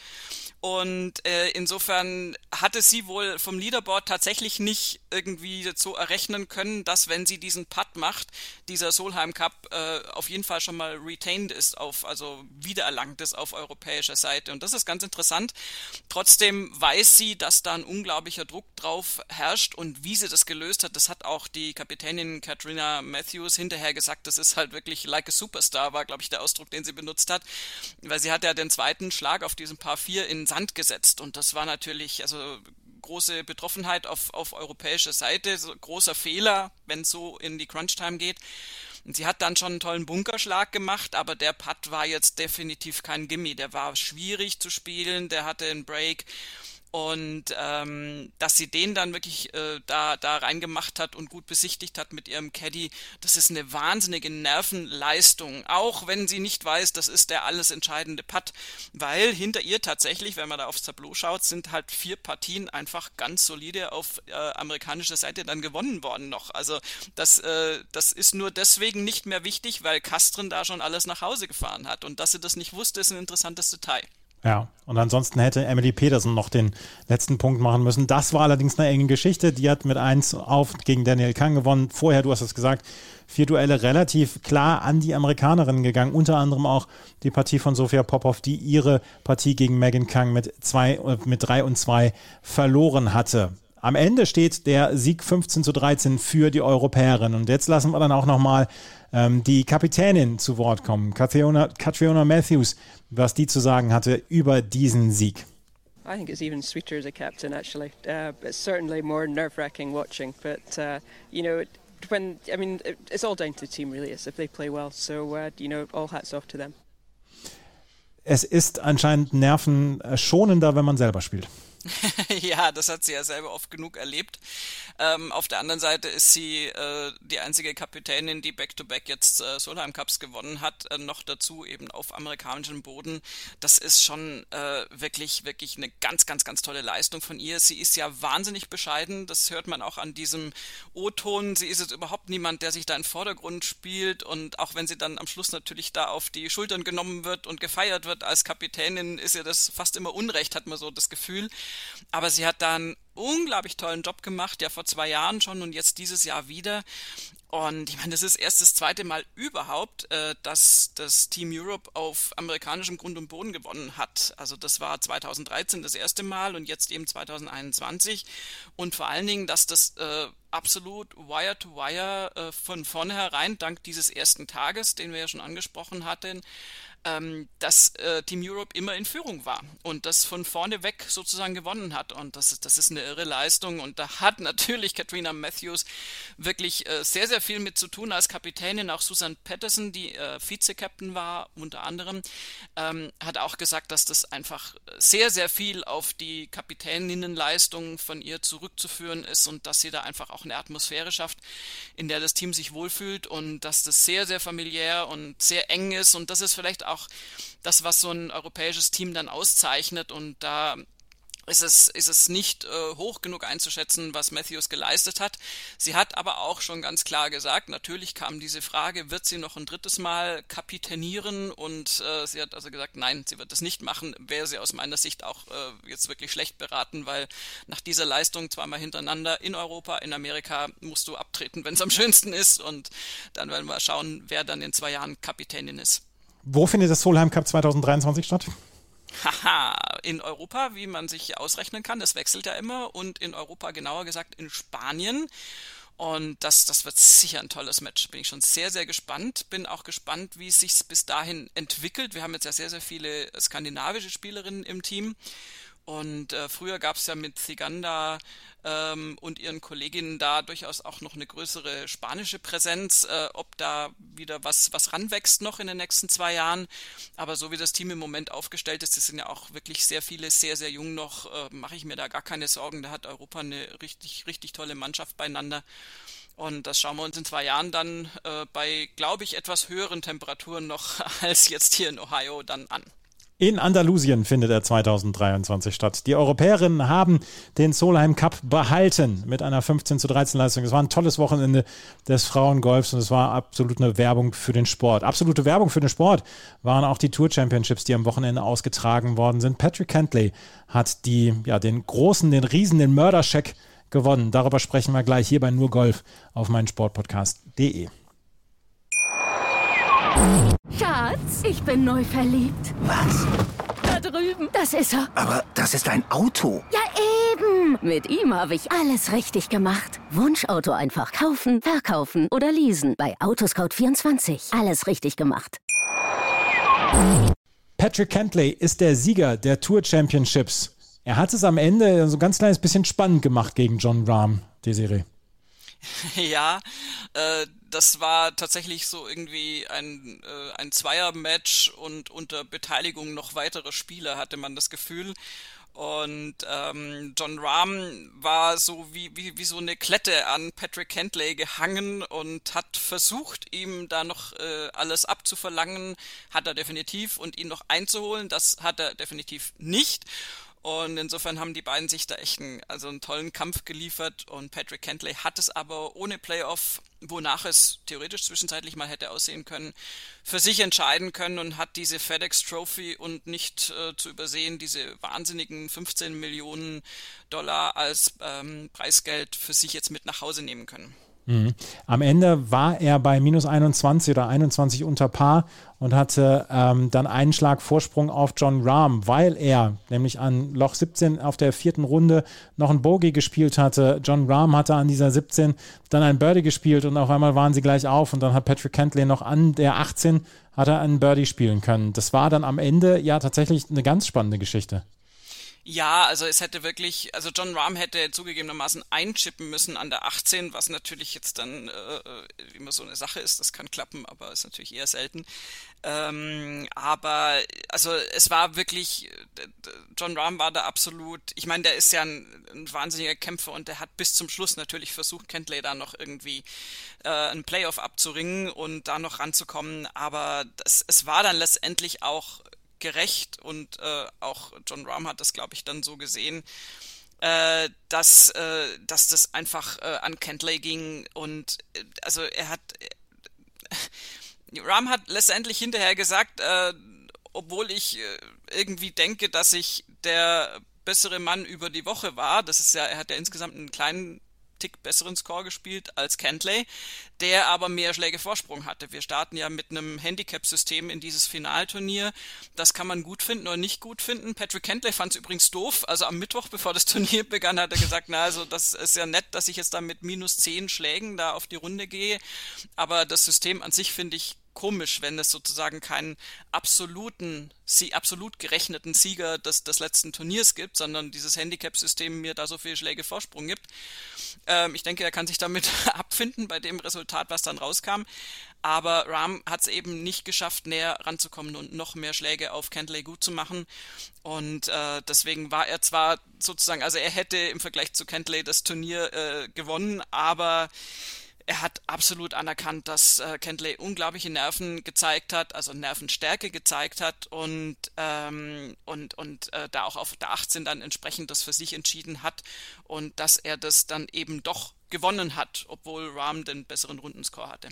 Und äh, insofern hatte sie wohl vom Leaderboard tatsächlich nicht irgendwie so errechnen können, dass wenn sie diesen Putt macht, dieser Solheim Cup äh, auf jeden Fall schon mal retained ist, auf, also wiedererlangt ist auf europäischer Seite. Und das ist ganz interessant. Trotzdem weiß sie, dass da ein unglaublicher Druck drauf herrscht und wie sie das gelöst hat, das hat auch die Kapitänin Katrina Matthews hinterher gesagt. Das ist halt wirklich like a Superstar, war, glaube ich, der Ausdruck, den sie benutzt hat. Weil sie hat ja den zweiten Schlag auf diesem Paar 4 in Sand gesetzt. Und das war natürlich, also große Betroffenheit auf, auf europäischer Seite, so großer Fehler, wenn es so in die Crunch-Time geht. Und sie hat dann schon einen tollen Bunkerschlag gemacht, aber der Putt war jetzt definitiv kein Gimme. Der war schwierig zu spielen, der hatte einen Break und ähm, dass sie den dann wirklich äh, da, da reingemacht hat und gut besichtigt hat mit ihrem Caddy, das ist eine wahnsinnige Nervenleistung. Auch wenn sie nicht weiß, das ist der alles entscheidende Putt. Weil hinter ihr tatsächlich, wenn man da aufs Tableau schaut, sind halt vier Partien einfach ganz solide auf äh, amerikanischer Seite dann gewonnen worden noch. Also das, äh, das ist nur deswegen nicht mehr wichtig, weil Kastrin da schon alles nach Hause gefahren hat. Und dass sie das nicht wusste, ist ein interessantes Detail. Ja, und ansonsten hätte Emily Peterson noch den letzten Punkt machen müssen. Das war allerdings eine enge Geschichte. Die hat mit 1 auf gegen Daniel Kang gewonnen. Vorher, du hast es gesagt, vier Duelle relativ klar an die Amerikanerinnen gegangen. Unter anderem auch die Partie von Sofia Popov, die ihre Partie gegen Megan Kang mit, zwei, mit 3 und 2 verloren hatte. Am Ende steht der Sieg 15 zu 13 für die Europäerin. Und jetzt lassen wir dann auch nochmal ähm, die Kapitänin zu Wort kommen, Catriona Matthews, was die zu sagen hatte über diesen Sieg. I think it's even sweeter as a captain, actually. Uh, it's certainly more nerve-wracking watching, but uh, you know, when I mean, it's all down to the team, really. It's if they play well. So uh, you know, all hats off to them. Es ist anscheinend nervenschonender, wenn man selber spielt. ja, das hat sie ja selber oft genug erlebt. Ähm, auf der anderen Seite ist sie äh, die einzige Kapitänin, die Back-to-Back -back jetzt äh, Solheim Cups gewonnen hat, äh, noch dazu eben auf amerikanischem Boden. Das ist schon äh, wirklich, wirklich eine ganz, ganz, ganz tolle Leistung von ihr. Sie ist ja wahnsinnig bescheiden, das hört man auch an diesem O-Ton. Sie ist jetzt überhaupt niemand, der sich da im Vordergrund spielt und auch wenn sie dann am Schluss natürlich da auf die Schultern genommen wird und gefeiert wird als Kapitänin, ist ihr das fast immer Unrecht, hat man so das Gefühl. Aber sie hat da einen unglaublich tollen Job gemacht, ja vor zwei Jahren schon und jetzt dieses Jahr wieder. Und ich meine, das ist erst das zweite Mal überhaupt, äh, dass das Team Europe auf amerikanischem Grund und Boden gewonnen hat. Also das war 2013 das erste Mal und jetzt eben 2021. Und vor allen Dingen, dass das äh, absolut Wire-to-Wire -wire, äh, von vornherein, dank dieses ersten Tages, den wir ja schon angesprochen hatten, ähm, dass äh, Team Europe immer in Führung war und das von vorne weg sozusagen gewonnen hat. Und das, das ist eine irre Leistung. Und da hat natürlich Katrina Matthews wirklich äh, sehr, sehr viel mit zu tun als Kapitänin. Auch Susan Patterson, die äh, Vize-Captain war, unter anderem, ähm, hat auch gesagt, dass das einfach sehr, sehr viel auf die Kapitäninnenleistung von ihr zurückzuführen ist und dass sie da einfach auch eine Atmosphäre schafft, in der das Team sich wohlfühlt und dass das sehr, sehr familiär und sehr eng ist. Und das ist vielleicht auch auch das, was so ein europäisches Team dann auszeichnet. Und da ist es, ist es nicht äh, hoch genug einzuschätzen, was Matthews geleistet hat. Sie hat aber auch schon ganz klar gesagt, natürlich kam diese Frage, wird sie noch ein drittes Mal kapitänieren? Und äh, sie hat also gesagt, nein, sie wird das nicht machen. Wäre sie aus meiner Sicht auch äh, jetzt wirklich schlecht beraten, weil nach dieser Leistung zweimal hintereinander in Europa, in Amerika musst du abtreten, wenn es am schönsten ist. Und dann werden wir schauen, wer dann in zwei Jahren Kapitänin ist. Wo findet das Solheim Cup 2023 statt? Haha, in Europa, wie man sich ausrechnen kann, das wechselt ja immer und in Europa genauer gesagt in Spanien. Und das, das wird sicher ein tolles Match. Bin ich schon sehr, sehr gespannt. Bin auch gespannt, wie es sich bis dahin entwickelt. Wir haben jetzt ja sehr, sehr viele skandinavische Spielerinnen im Team. Und äh, früher gab es ja mit Ziganda ähm, und ihren Kolleginnen da durchaus auch noch eine größere spanische Präsenz, äh, ob da wieder was, was ranwächst noch in den nächsten zwei Jahren. Aber so wie das Team im Moment aufgestellt ist, das sind ja auch wirklich sehr viele, sehr, sehr jung noch, äh, mache ich mir da gar keine Sorgen. Da hat Europa eine richtig, richtig tolle Mannschaft beieinander. Und das schauen wir uns in zwei Jahren dann äh, bei, glaube ich, etwas höheren Temperaturen noch als jetzt hier in Ohio dann an. In Andalusien findet er 2023 statt. Die Europäerinnen haben den Solheim Cup behalten mit einer 15 zu 13 Leistung. Es war ein tolles Wochenende des Frauengolfs und es war absolut eine Werbung für den Sport. Absolute Werbung für den Sport waren auch die Tour Championships, die am Wochenende ausgetragen worden sind. Patrick Kentley hat die, ja, den großen, den Riesen, den Mörderscheck gewonnen. Darüber sprechen wir gleich hier bei Nur Golf auf meinen Sportpodcast.de. Schatz, ich bin neu verliebt. Was? Da drüben. Das ist er. Aber das ist ein Auto. Ja, eben. Mit ihm habe ich alles richtig gemacht. Wunschauto einfach kaufen, verkaufen oder leasen. Bei Autoscout24. Alles richtig gemacht. Patrick Kentley ist der Sieger der Tour Championships. Er hat es am Ende so ein ganz kleines bisschen spannend gemacht gegen John Rahm, Desiree. Ja, äh, das war tatsächlich so irgendwie ein, äh, ein Zweier-Match und unter Beteiligung noch weiterer Spieler hatte man das Gefühl. Und ähm, John Rahm war so wie, wie, wie so eine Klette an Patrick Kentley gehangen und hat versucht, ihm da noch äh, alles abzuverlangen. Hat er definitiv und ihn noch einzuholen. Das hat er definitiv nicht. Und insofern haben die beiden sich da echt einen, also einen tollen Kampf geliefert und Patrick Kentley hat es aber ohne Playoff, wonach es theoretisch zwischenzeitlich mal hätte aussehen können, für sich entscheiden können und hat diese FedEx Trophy und nicht äh, zu übersehen diese wahnsinnigen 15 Millionen Dollar als ähm, Preisgeld für sich jetzt mit nach Hause nehmen können. Mhm. Am Ende war er bei minus 21 oder 21 unter Paar und hatte ähm, dann einen Schlag Vorsprung auf John Rahm, weil er nämlich an Loch 17 auf der vierten Runde noch ein Bogey gespielt hatte. John Rahm hatte an dieser 17 dann ein Birdie gespielt und auf einmal waren sie gleich auf und dann hat Patrick Kentley noch an der 18 hat er einen Birdie spielen können. Das war dann am Ende ja tatsächlich eine ganz spannende Geschichte. Ja, also es hätte wirklich, also John Rahm hätte zugegebenermaßen einchippen müssen an der 18, was natürlich jetzt dann äh, immer so eine Sache ist. Das kann klappen, aber ist natürlich eher selten. Ähm, aber also es war wirklich, John Rahm war da absolut, ich meine, der ist ja ein, ein, wahnsinniger Kämpfer und der hat bis zum Schluss natürlich versucht, Kentley da noch irgendwie äh, einen Playoff abzuringen und da noch ranzukommen. Aber das, es war dann letztendlich auch gerecht und äh, auch John Rahm hat das, glaube ich, dann so gesehen, äh, dass, äh, dass das einfach äh, an Kentley ging und äh, also er hat äh, Rahm hat letztendlich hinterher gesagt, obwohl ich irgendwie denke, dass ich der bessere Mann über die Woche war, das ist ja, er hat ja insgesamt einen kleinen Tick besseren Score gespielt als Kentley, der aber mehr Schläge Vorsprung hatte. Wir starten ja mit einem Handicap-System in dieses Finalturnier. Das kann man gut finden oder nicht gut finden. Patrick Kentley fand es übrigens doof. Also am Mittwoch, bevor das Turnier begann, hat er gesagt, na also das ist ja nett, dass ich jetzt da mit minus zehn Schlägen da auf die Runde gehe. Aber das System an sich finde ich komisch, wenn es sozusagen keinen absoluten, absolut gerechneten Sieger des, des letzten Turniers gibt, sondern dieses Handicap-System mir da so viele Schläge Vorsprung gibt. Ähm, ich denke, er kann sich damit abfinden bei dem Resultat, was dann rauskam. Aber Ram hat es eben nicht geschafft, näher ranzukommen und noch mehr Schläge auf Kentley gut zu machen. Und äh, deswegen war er zwar sozusagen, also er hätte im Vergleich zu Kentley das Turnier äh, gewonnen, aber er hat absolut anerkannt, dass äh, Kentley unglaubliche Nerven gezeigt hat, also Nervenstärke gezeigt hat und ähm, und und äh, da auch auf der 18 dann entsprechend das für sich entschieden hat und dass er das dann eben doch gewonnen hat, obwohl Rahm den besseren Rundenscore hatte.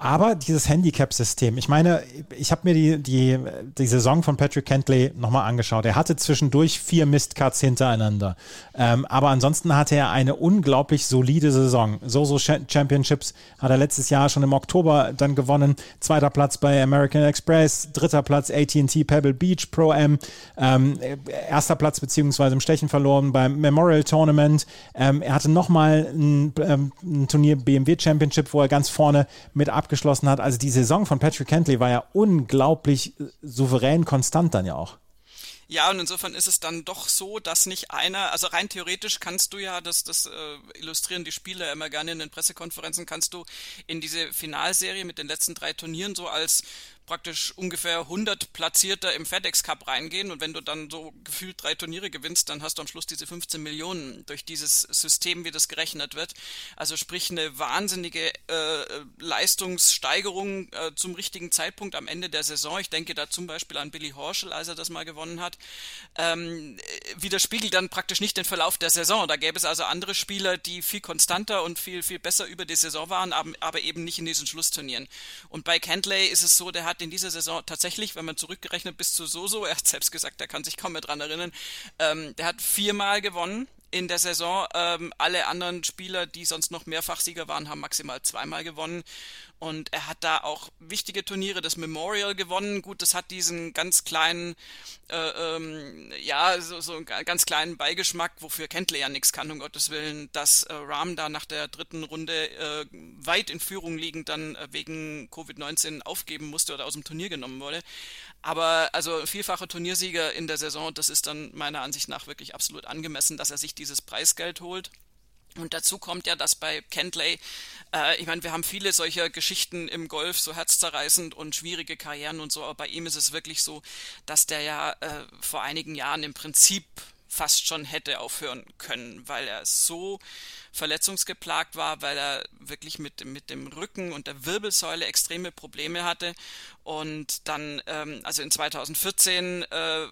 Aber dieses Handicap-System, ich meine, ich habe mir die, die, die Saison von Patrick Kentley nochmal angeschaut. Er hatte zwischendurch vier Mistcuts hintereinander. Ähm, aber ansonsten hatte er eine unglaublich solide Saison. So-So Championships hat er letztes Jahr schon im Oktober dann gewonnen. Zweiter Platz bei American Express, dritter Platz AT&T Pebble Beach Pro M, ähm, erster Platz beziehungsweise im Stechen verloren beim Memorial Tournament. Ähm, er hatte nochmal ein, ähm, ein Turnier BMW Championship, wo er ganz vorne mit abgeschlossen hat. Also die Saison von Patrick Kentley war ja unglaublich äh, souverän konstant dann ja auch. Ja, und insofern ist es dann doch so, dass nicht einer, also rein theoretisch kannst du ja, das, das äh, illustrieren die Spieler immer gerne in den Pressekonferenzen, kannst du in diese Finalserie mit den letzten drei Turnieren so als praktisch ungefähr 100 Platzierter im FedEx Cup reingehen und wenn du dann so gefühlt drei Turniere gewinnst, dann hast du am Schluss diese 15 Millionen durch dieses System, wie das gerechnet wird. Also sprich eine wahnsinnige äh, Leistungssteigerung äh, zum richtigen Zeitpunkt am Ende der Saison. Ich denke da zum Beispiel an Billy Horschel, als er das mal gewonnen hat. Ähm, widerspiegelt dann praktisch nicht den Verlauf der Saison. Da gäbe es also andere Spieler, die viel konstanter und viel, viel besser über die Saison waren, aber, aber eben nicht in diesen Schlussturnieren. Und bei Kentley ist es so, der hat hat in dieser Saison tatsächlich, wenn man zurückgerechnet bis zu Soso, er hat selbst gesagt, er kann sich kaum mehr dran erinnern, ähm, der hat viermal gewonnen in der Saison. Ähm, alle anderen Spieler, die sonst noch Mehrfachsieger waren, haben maximal zweimal gewonnen. Und er hat da auch wichtige Turniere, das Memorial gewonnen. Gut, das hat diesen ganz kleinen, äh, ähm, ja, so, so einen ganz kleinen Beigeschmack, wofür Kentley ja nichts kann, um Gottes Willen, dass äh, Rahm da nach der dritten Runde äh, weit in Führung liegend dann äh, wegen Covid-19 aufgeben musste oder aus dem Turnier genommen wurde. Aber also vielfacher Turniersieger in der Saison, das ist dann meiner Ansicht nach wirklich absolut angemessen, dass er sich dieses Preisgeld holt. Und dazu kommt ja, dass bei Kentley, äh, ich meine, wir haben viele solcher Geschichten im Golf, so herzzerreißend und schwierige Karrieren und so, aber bei ihm ist es wirklich so, dass der ja äh, vor einigen Jahren im Prinzip fast schon hätte aufhören können, weil er so verletzungsgeplagt war, weil er wirklich mit, mit dem Rücken und der Wirbelsäule extreme Probleme hatte. Und dann, ähm, also in 2014 äh,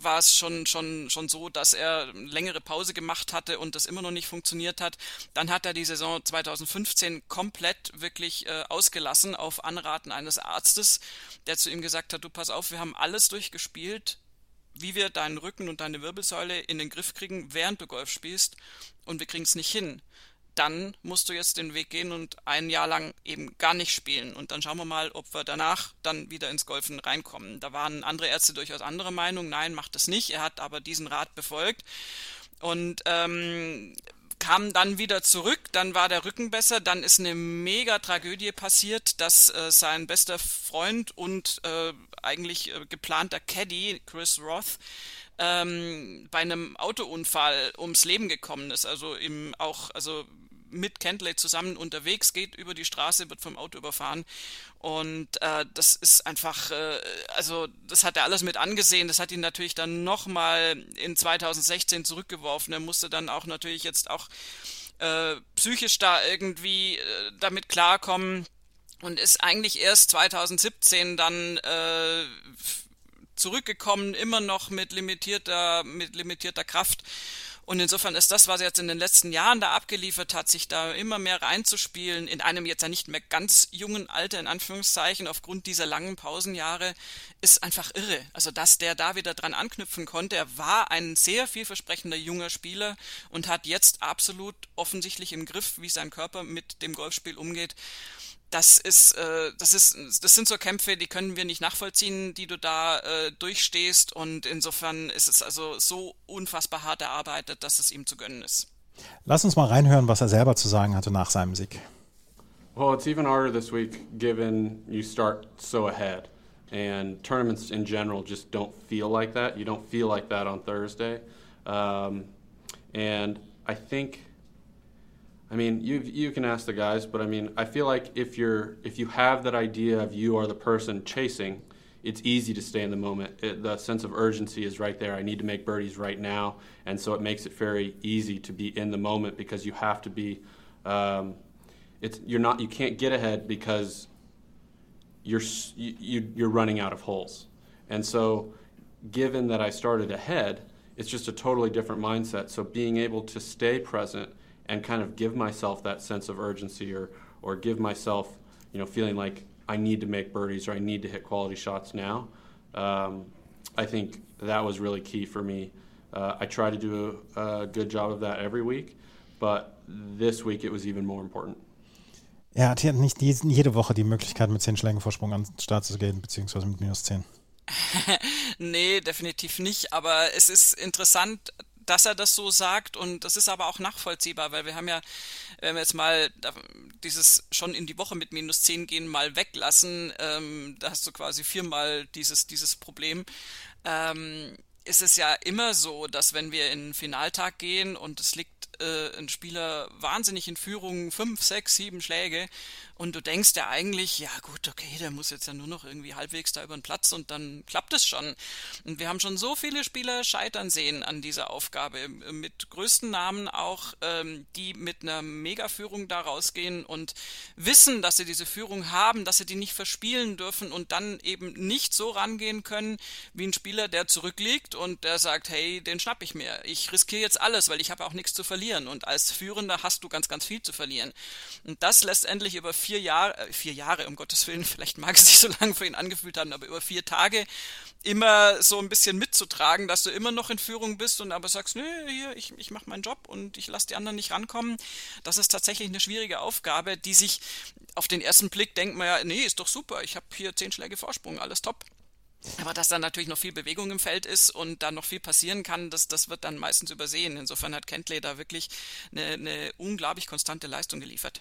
war es schon, schon, schon so, dass er längere Pause gemacht hatte und das immer noch nicht funktioniert hat. Dann hat er die Saison 2015 komplett wirklich äh, ausgelassen auf Anraten eines Arztes, der zu ihm gesagt hat, du pass auf, wir haben alles durchgespielt, wie wir deinen Rücken und deine Wirbelsäule in den Griff kriegen, während du Golf spielst und wir kriegen es nicht hin dann musst du jetzt den Weg gehen und ein Jahr lang eben gar nicht spielen. Und dann schauen wir mal, ob wir danach dann wieder ins Golfen reinkommen. Da waren andere Ärzte durchaus andere Meinung. Nein, macht das nicht. Er hat aber diesen Rat befolgt. Und ähm, kam dann wieder zurück, dann war der Rücken besser, dann ist eine mega Tragödie passiert, dass äh, sein bester Freund und äh, eigentlich äh, geplanter Caddy, Chris Roth, ähm, bei einem Autounfall ums Leben gekommen ist. Also eben auch, also mit Kentley zusammen unterwegs, geht über die Straße, wird vom Auto überfahren. Und äh, das ist einfach, äh, also das hat er alles mit angesehen. Das hat ihn natürlich dann nochmal in 2016 zurückgeworfen. Er musste dann auch natürlich jetzt auch äh, psychisch da irgendwie äh, damit klarkommen und ist eigentlich erst 2017 dann äh, zurückgekommen, immer noch mit limitierter, mit limitierter Kraft und insofern ist das, was er jetzt in den letzten Jahren da abgeliefert hat, sich da immer mehr reinzuspielen, in einem jetzt ja nicht mehr ganz jungen Alter, in Anführungszeichen, aufgrund dieser langen Pausenjahre, ist einfach irre. Also, dass der da wieder dran anknüpfen konnte. Er war ein sehr vielversprechender junger Spieler und hat jetzt absolut offensichtlich im Griff, wie sein Körper mit dem Golfspiel umgeht das ist, äh, das ist, das sind so Kämpfe, die können wir nicht nachvollziehen, die du da äh, durchstehst und insofern ist es also so unfassbar hart erarbeitet, dass es ihm zu gönnen ist. Lass uns mal reinhören, was er selber zu sagen hatte nach seinem Sieg. Well, it's even harder this week given you start so ahead. And tournaments in general just don't feel like that. You don't feel like that on Thursday. Um, and I think I mean, you you can ask the guys, but I mean, I feel like if you're if you have that idea of you are the person chasing, it's easy to stay in the moment. It, the sense of urgency is right there. I need to make birdies right now, and so it makes it very easy to be in the moment because you have to be. Um, it's you're not you can't get ahead because you're you, you're running out of holes, and so given that I started ahead, it's just a totally different mindset. So being able to stay present and kind of give myself that sense of urgency or, or give myself, you know, feeling like I need to make birdies or I need to hit quality shots now. Um, I think that was really key for me. Uh, I try to do a, a, good job of that every week, but this week it was even more important. Er hat ja nicht jede Woche die Möglichkeit, mit 10 Schlägen Vorsprung an den Start zu gehen, beziehungsweise mit minus 10. nee, definitiv nicht. Aber es ist interessant, dass er das so sagt und das ist aber auch nachvollziehbar, weil wir haben ja, wenn wir jetzt mal dieses schon in die Woche mit minus 10 gehen mal weglassen, ähm, da hast du quasi viermal dieses, dieses Problem. Ähm, ist es ja immer so, dass wenn wir in den Finaltag gehen und es liegt äh, ein Spieler wahnsinnig in Führung, fünf, sechs, sieben Schläge und du denkst ja eigentlich, ja gut, okay, der muss jetzt ja nur noch irgendwie halbwegs da über den Platz und dann klappt es schon. Und wir haben schon so viele Spieler scheitern sehen an dieser Aufgabe, mit größten Namen auch, ähm, die mit einer Mega-Führung da rausgehen und wissen, dass sie diese Führung haben, dass sie die nicht verspielen dürfen und dann eben nicht so rangehen können wie ein Spieler, der zurückliegt und der sagt, hey, den schnapp ich mir. Ich riskiere jetzt alles, weil ich habe auch nichts zu verlieren. Und als Führender hast du ganz, ganz viel zu verlieren. Und das letztendlich über vier Jahre, äh, vier Jahre, um Gottes Willen, vielleicht mag es sich so lange für ihn angefühlt haben, aber über vier Tage immer so ein bisschen mitzutragen, dass du immer noch in Führung bist und aber sagst, nö, hier, ich, ich mache meinen Job und ich lasse die anderen nicht rankommen. Das ist tatsächlich eine schwierige Aufgabe, die sich auf den ersten Blick denkt man ja, nee, ist doch super, ich habe hier zehn Schläge Vorsprung, alles top. Aber dass da natürlich noch viel Bewegung im Feld ist und da noch viel passieren kann, das, das wird dann meistens übersehen. Insofern hat Kentley da wirklich eine, eine unglaublich konstante Leistung geliefert.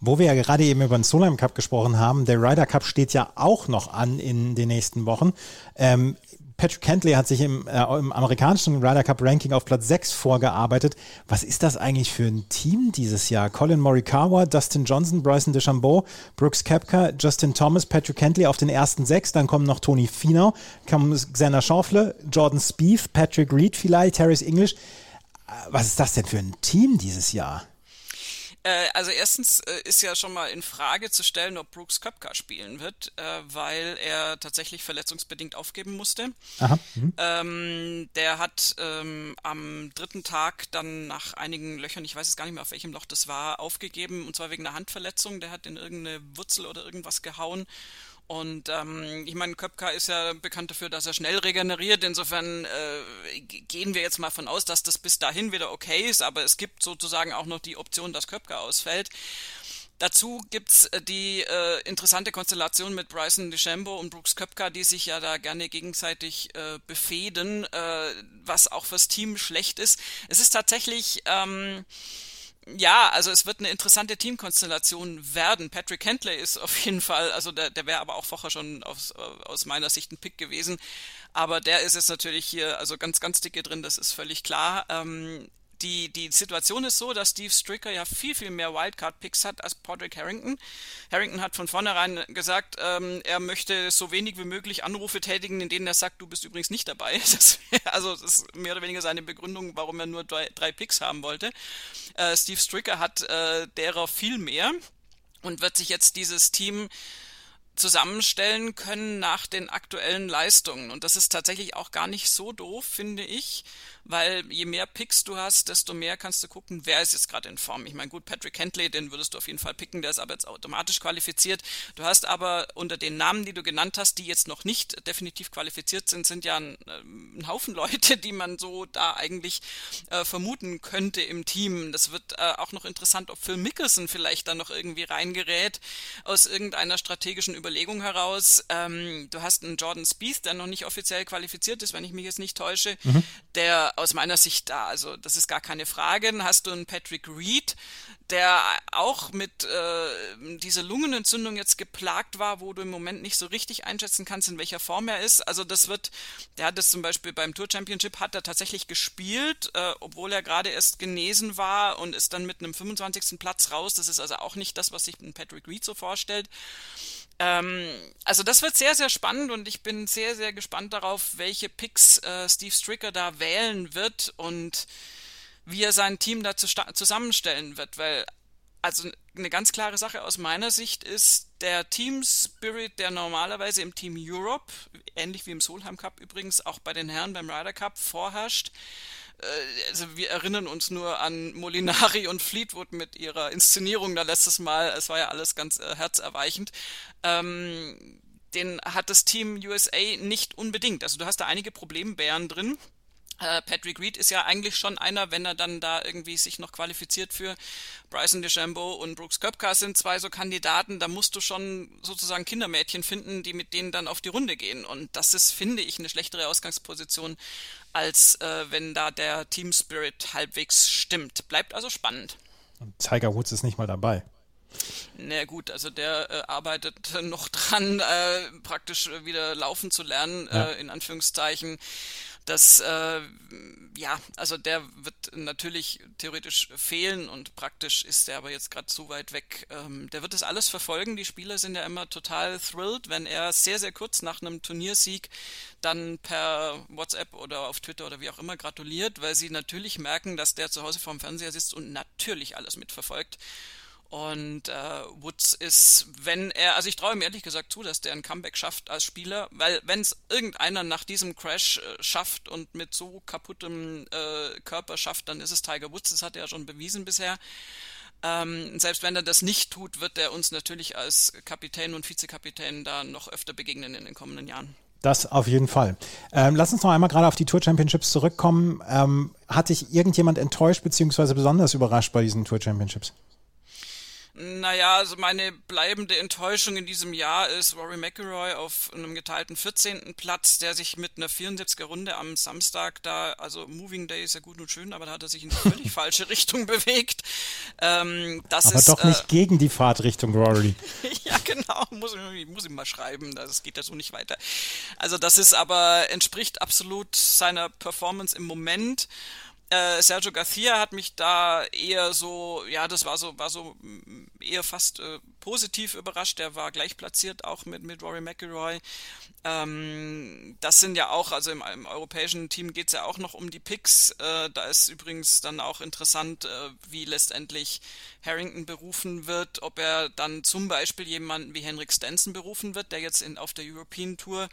Wo wir ja gerade eben über den Solheim Cup gesprochen haben, der Ryder Cup steht ja auch noch an in den nächsten Wochen. Ähm, Patrick Kentley hat sich im, äh, im amerikanischen Ryder Cup Ranking auf Platz 6 vorgearbeitet. Was ist das eigentlich für ein Team dieses Jahr? Colin Morikawa, Dustin Johnson, Bryson DeChambeau, Brooks Koepka, Justin Thomas, Patrick Kentley auf den ersten sechs. Dann kommen noch Tony Finau, Xander Schauffele, Jordan Spieth, Patrick Reed vielleicht, Harris English. Äh, was ist das denn für ein Team dieses Jahr? Äh, also erstens äh, ist ja schon mal in Frage zu stellen, ob Brooks Köpka spielen wird, äh, weil er tatsächlich verletzungsbedingt aufgeben musste. Mhm. Ähm, der hat ähm, am dritten Tag dann nach einigen Löchern, ich weiß jetzt gar nicht mehr auf welchem Loch das war, aufgegeben und zwar wegen einer Handverletzung. Der hat in irgendeine Wurzel oder irgendwas gehauen und ähm, ich meine, Köpka ist ja bekannt dafür, dass er schnell regeneriert. Insofern äh, gehen wir jetzt mal von aus, dass das bis dahin wieder okay ist. Aber es gibt sozusagen auch noch die Option, dass Köpka ausfällt. Dazu gibt's äh, die äh, interessante Konstellation mit Bryson DeChambeau und Brooks Köpka, die sich ja da gerne gegenseitig äh, befehden, äh, was auch fürs Team schlecht ist. Es ist tatsächlich... Ähm, Ja, also es wird eine interessante Teamkonstellation werden. Patrick Hentley ist auf jeden Fall, also der, der wäre aber auch vorher schon aus, aus meiner Sicht ein Pick gewesen. Aber der ist jetzt natürlich hier also ganz, ganz dicke drin, das ist völlig klar. Ähm, die, die Situation ist so, dass Steve Stricker ja viel, viel mehr Wildcard-Picks hat als Podrick Harrington. Harrington hat von vornherein gesagt, ähm, er möchte so wenig wie möglich Anrufe tätigen, in denen er sagt, du bist übrigens nicht dabei. Das, also das ist mehr oder weniger seine Begründung, warum er nur drei, drei Picks haben wollte. Äh, Steve Stricker hat äh, derer viel mehr und wird sich jetzt dieses Team zusammenstellen können nach den aktuellen Leistungen. Und das ist tatsächlich auch gar nicht so doof, finde ich, weil je mehr Picks du hast, desto mehr kannst du gucken, wer ist jetzt gerade in Form. Ich meine, gut, Patrick Hentley, den würdest du auf jeden Fall picken, der ist aber jetzt automatisch qualifiziert. Du hast aber unter den Namen, die du genannt hast, die jetzt noch nicht definitiv qualifiziert sind, sind ja ein, äh, ein Haufen Leute, die man so da eigentlich äh, vermuten könnte im Team. Das wird äh, auch noch interessant, ob Phil Mickelson vielleicht da noch irgendwie reingerät aus irgendeiner strategischen Überlegung heraus. Ähm, du hast einen Jordan Spieth, der noch nicht offiziell qualifiziert ist, wenn ich mich jetzt nicht täusche, mhm. der aus meiner Sicht da. Also das ist gar keine Frage. Dann hast du einen Patrick Reed, der auch mit äh, dieser Lungenentzündung jetzt geplagt war, wo du im Moment nicht so richtig einschätzen kannst, in welcher Form er ist. Also das wird, der hat das zum Beispiel beim Tour Championship hat er tatsächlich gespielt, äh, obwohl er gerade erst genesen war und ist dann mit einem 25. Platz raus. Das ist also auch nicht das, was sich ein Patrick Reed so vorstellt. Ähm, also das wird sehr, sehr spannend und ich bin sehr, sehr gespannt darauf, welche Picks äh, Steve Stricker da wählen wird und wie er sein Team da zusammenstellen wird, weil also eine ganz klare Sache aus meiner Sicht ist, der Team Spirit, der normalerweise im Team Europe, ähnlich wie im Solheim Cup übrigens, auch bei den Herren beim Ryder Cup vorherrscht, also wir erinnern uns nur an Molinari und Fleetwood mit ihrer Inszenierung da letztes Mal. Es war ja alles ganz äh, herzerweichend. Ähm, den hat das Team USA nicht unbedingt. Also du hast da einige Problembären drin. Äh, Patrick Reed ist ja eigentlich schon einer, wenn er dann da irgendwie sich noch qualifiziert für Bryson DeChambeau und Brooks Köpka sind zwei so Kandidaten, da musst du schon sozusagen Kindermädchen finden, die mit denen dann auf die Runde gehen. Und das ist, finde ich, eine schlechtere Ausgangsposition, als äh, wenn da der Team Spirit halbwegs stimmt. Bleibt also spannend. Und Tiger Woods ist nicht mal dabei. Na gut, also der äh, arbeitet noch dran, äh, praktisch wieder laufen zu lernen, ja. äh, in Anführungszeichen. Das, äh, ja, also der wird natürlich theoretisch fehlen und praktisch ist der aber jetzt gerade so weit weg. Ähm, der wird das alles verfolgen. Die Spieler sind ja immer total thrilled, wenn er sehr, sehr kurz nach einem Turniersieg dann per WhatsApp oder auf Twitter oder wie auch immer gratuliert, weil sie natürlich merken, dass der zu Hause vorm Fernseher sitzt und natürlich alles mitverfolgt. Und äh, Woods ist, wenn er, also ich traue ihm ehrlich gesagt zu, dass der ein Comeback schafft als Spieler, weil wenn es irgendeiner nach diesem Crash äh, schafft und mit so kaputtem äh, Körper schafft, dann ist es Tiger Woods. Das hat er ja schon bewiesen bisher. Ähm, selbst wenn er das nicht tut, wird er uns natürlich als Kapitän und Vizekapitän da noch öfter begegnen in den kommenden Jahren. Das auf jeden Fall. Ähm, lass uns noch einmal gerade auf die Tour Championships zurückkommen. Ähm, hat dich irgendjemand enttäuscht bzw. besonders überrascht bei diesen Tour Championships? Naja, also meine bleibende Enttäuschung in diesem Jahr ist Rory McIlroy auf einem geteilten 14. Platz, der sich mit einer 74er Runde am Samstag da, also Moving Day ist ja gut und schön, aber da hat er sich in die völlig falsche Richtung bewegt. Ähm, das aber ist, doch nicht äh, gegen die Fahrtrichtung, Rory. ja, genau, muss, ich muss ihm mal schreiben, das geht ja so nicht weiter. Also das ist aber, entspricht absolut seiner Performance im Moment. Äh, Sergio Garcia hat mich da eher so, ja, das war so, war so mm, eher fast äh, positiv überrascht. Der war gleich platziert, auch mit, mit Rory McIlroy. Ähm, das sind ja auch, also im, im europäischen Team geht es ja auch noch um die Picks. Äh, da ist übrigens dann auch interessant, äh, wie letztendlich Harrington berufen wird, ob er dann zum Beispiel jemanden wie Henrik Stenson berufen wird, der jetzt in, auf der European Tour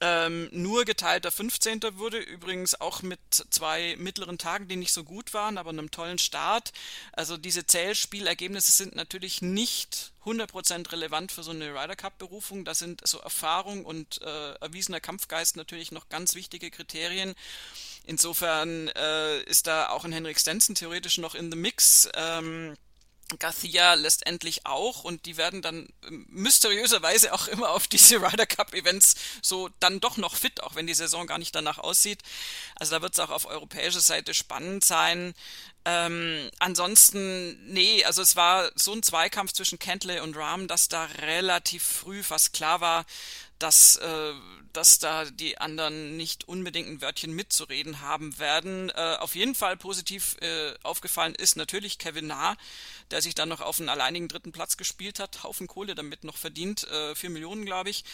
ähm, nur geteilter 15. wurde, übrigens auch mit zwei mittleren Tagen, die nicht so gut waren, aber einem tollen Start. Also diese Zählspielergebnisse sind natürlich nicht 100% relevant für so eine Ryder Cup Berufung. Da sind so Erfahrung und äh, erwiesener Kampfgeist natürlich noch ganz wichtige Kriterien. Insofern äh, ist da auch ein Henrik Stenson theoretisch noch in the mix. Ähm, Garcia letztendlich auch und die werden dann ähm, mysteriöserweise auch immer auf diese Ryder Cup Events so dann doch noch fit, auch wenn die Saison gar nicht danach aussieht. Also da wird es auch auf europäischer Seite spannend sein. Ähm, ansonsten, nee, also es war so ein Zweikampf zwischen Kentley und Rahm, dass da relativ früh fast klar war, dass, äh, dass da die anderen nicht unbedingt ein Wörtchen mitzureden haben werden. Äh, auf jeden Fall positiv äh, aufgefallen ist natürlich Kevin Nah, der sich dann noch auf einen alleinigen dritten Platz gespielt hat, Haufen Kohle damit noch verdient, äh, vier Millionen glaube ich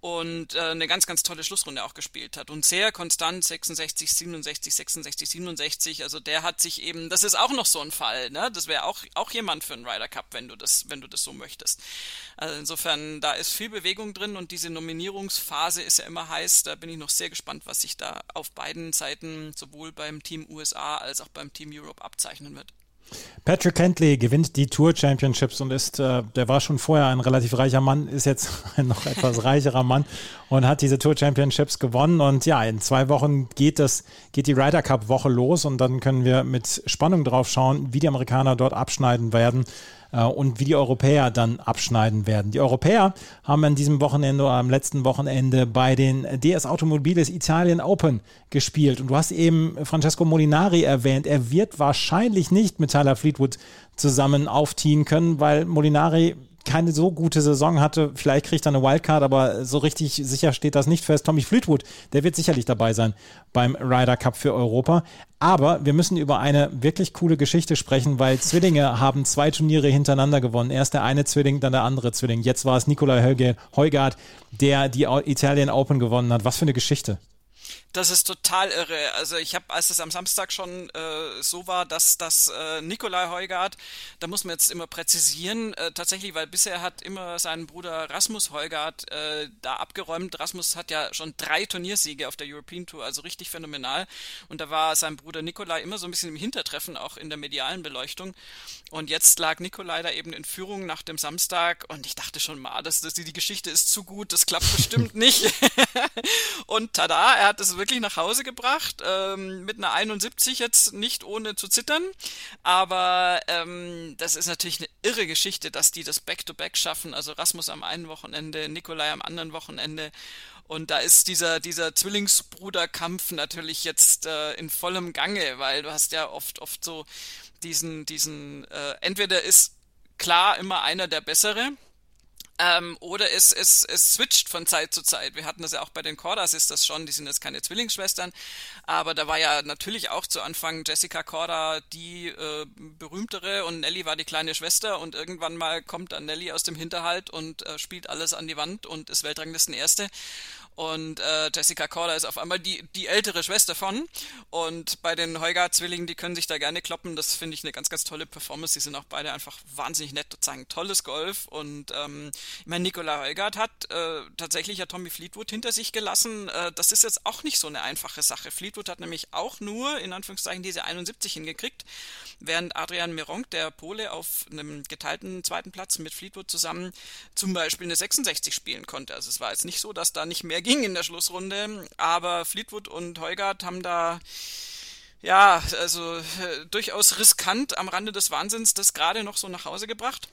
und äh, eine ganz, ganz tolle Schlussrunde auch gespielt hat und sehr konstant 66, 67, 66, 67. Also der hat sich eben, das ist auch noch so ein Fall, ne? Das wäre auch auch jemand für einen Ryder Cup, wenn du das, wenn du das so möchtest. Also insofern, da ist viel Bewegung drin und diese Nominierungsphase ist ja immer heiß. Da bin ich noch sehr gespannt, was sich da auf beiden Seiten sowohl beim Team USA als auch beim Team Europe abzeichnen wird. Patrick Kentley gewinnt die Tour Championships und ist, äh, der war schon vorher ein relativ reicher Mann, ist jetzt ein noch etwas reicherer Mann und hat diese Tour Championships gewonnen. Und ja, in zwei Wochen geht das, geht die Ryder Cup Woche los und dann können wir mit Spannung drauf schauen, wie die Amerikaner dort abschneiden werden und wie die Europäer dann abschneiden werden. Die Europäer haben an diesem Wochenende oder am letzten Wochenende bei den DS Automobiles Italien Open gespielt. Und du hast eben Francesco Molinari erwähnt. Er wird wahrscheinlich nicht mit Tyler Fleetwood zusammen aufziehen können, weil Molinari keine so gute Saison hatte. Vielleicht kriegt er eine Wildcard, aber so richtig sicher steht das nicht fest. Tommy Fleetwood, der wird sicherlich dabei sein beim Ryder Cup für Europa. Aber wir müssen über eine wirklich coole Geschichte sprechen, weil Zwillinge haben zwei Turniere hintereinander gewonnen. Erst der eine Zwilling, dann der andere Zwilling. Jetzt war es Nikolai Heugard, der die Italien Open gewonnen hat. Was für eine Geschichte. Das ist total irre. Also ich habe, als es am Samstag schon äh, so war, dass dass äh, Nikolai Heugart, da muss man jetzt immer präzisieren, äh, tatsächlich, weil bisher hat immer sein Bruder Rasmus Heugart äh, da abgeräumt. Rasmus hat ja schon drei Turniersiege auf der European Tour, also richtig phänomenal. Und da war sein Bruder Nikolai immer so ein bisschen im Hintertreffen, auch in der medialen Beleuchtung. Und jetzt lag Nikolai da eben in Führung nach dem Samstag und ich dachte schon mal, dass die, die Geschichte ist zu gut, das klappt bestimmt nicht. und tada, er hat es wirklich wirklich nach Hause gebracht, ähm, mit einer 71 jetzt nicht ohne zu zittern. Aber ähm, das ist natürlich eine irre Geschichte, dass die das Back-to-Back -back schaffen. Also Rasmus am einen Wochenende, Nikolai am anderen Wochenende. Und da ist dieser, dieser Zwillingsbruderkampf natürlich jetzt äh, in vollem Gange, weil du hast ja oft, oft so diesen, diesen, äh, entweder ist klar immer einer der Bessere, ähm, oder es, es, es switcht von Zeit zu Zeit. Wir hatten das ja auch bei den Cordas, ist das schon, die sind jetzt keine Zwillingsschwestern, aber da war ja natürlich auch zu Anfang Jessica Corda die äh, berühmtere und Nelly war die kleine Schwester und irgendwann mal kommt dann Nelly aus dem Hinterhalt und äh, spielt alles an die Wand und ist Weltranglisten Erste und äh, Jessica Corda ist auf einmal die, die ältere Schwester von. Und bei den Heuger-Zwillingen, die können sich da gerne kloppen. Das finde ich eine ganz, ganz tolle Performance. Die sind auch beide einfach wahnsinnig nett, zeigen tolles Golf. Und ähm, ich meine, Nicola Heugart hat äh, tatsächlich ja Tommy Fleetwood hinter sich gelassen. Äh, das ist jetzt auch nicht so eine einfache Sache. Fleetwood hat nämlich auch nur, in Anführungszeichen, diese 71 hingekriegt, während Adrian Meronk, der Pole, auf einem geteilten zweiten Platz mit Fleetwood zusammen zum Beispiel eine 66 spielen konnte. Also es war jetzt nicht so, dass da nicht mehr ging in der Schlussrunde, aber Fleetwood und Heugart haben da ja, also äh, durchaus riskant am Rande des Wahnsinns das gerade noch so nach Hause gebracht.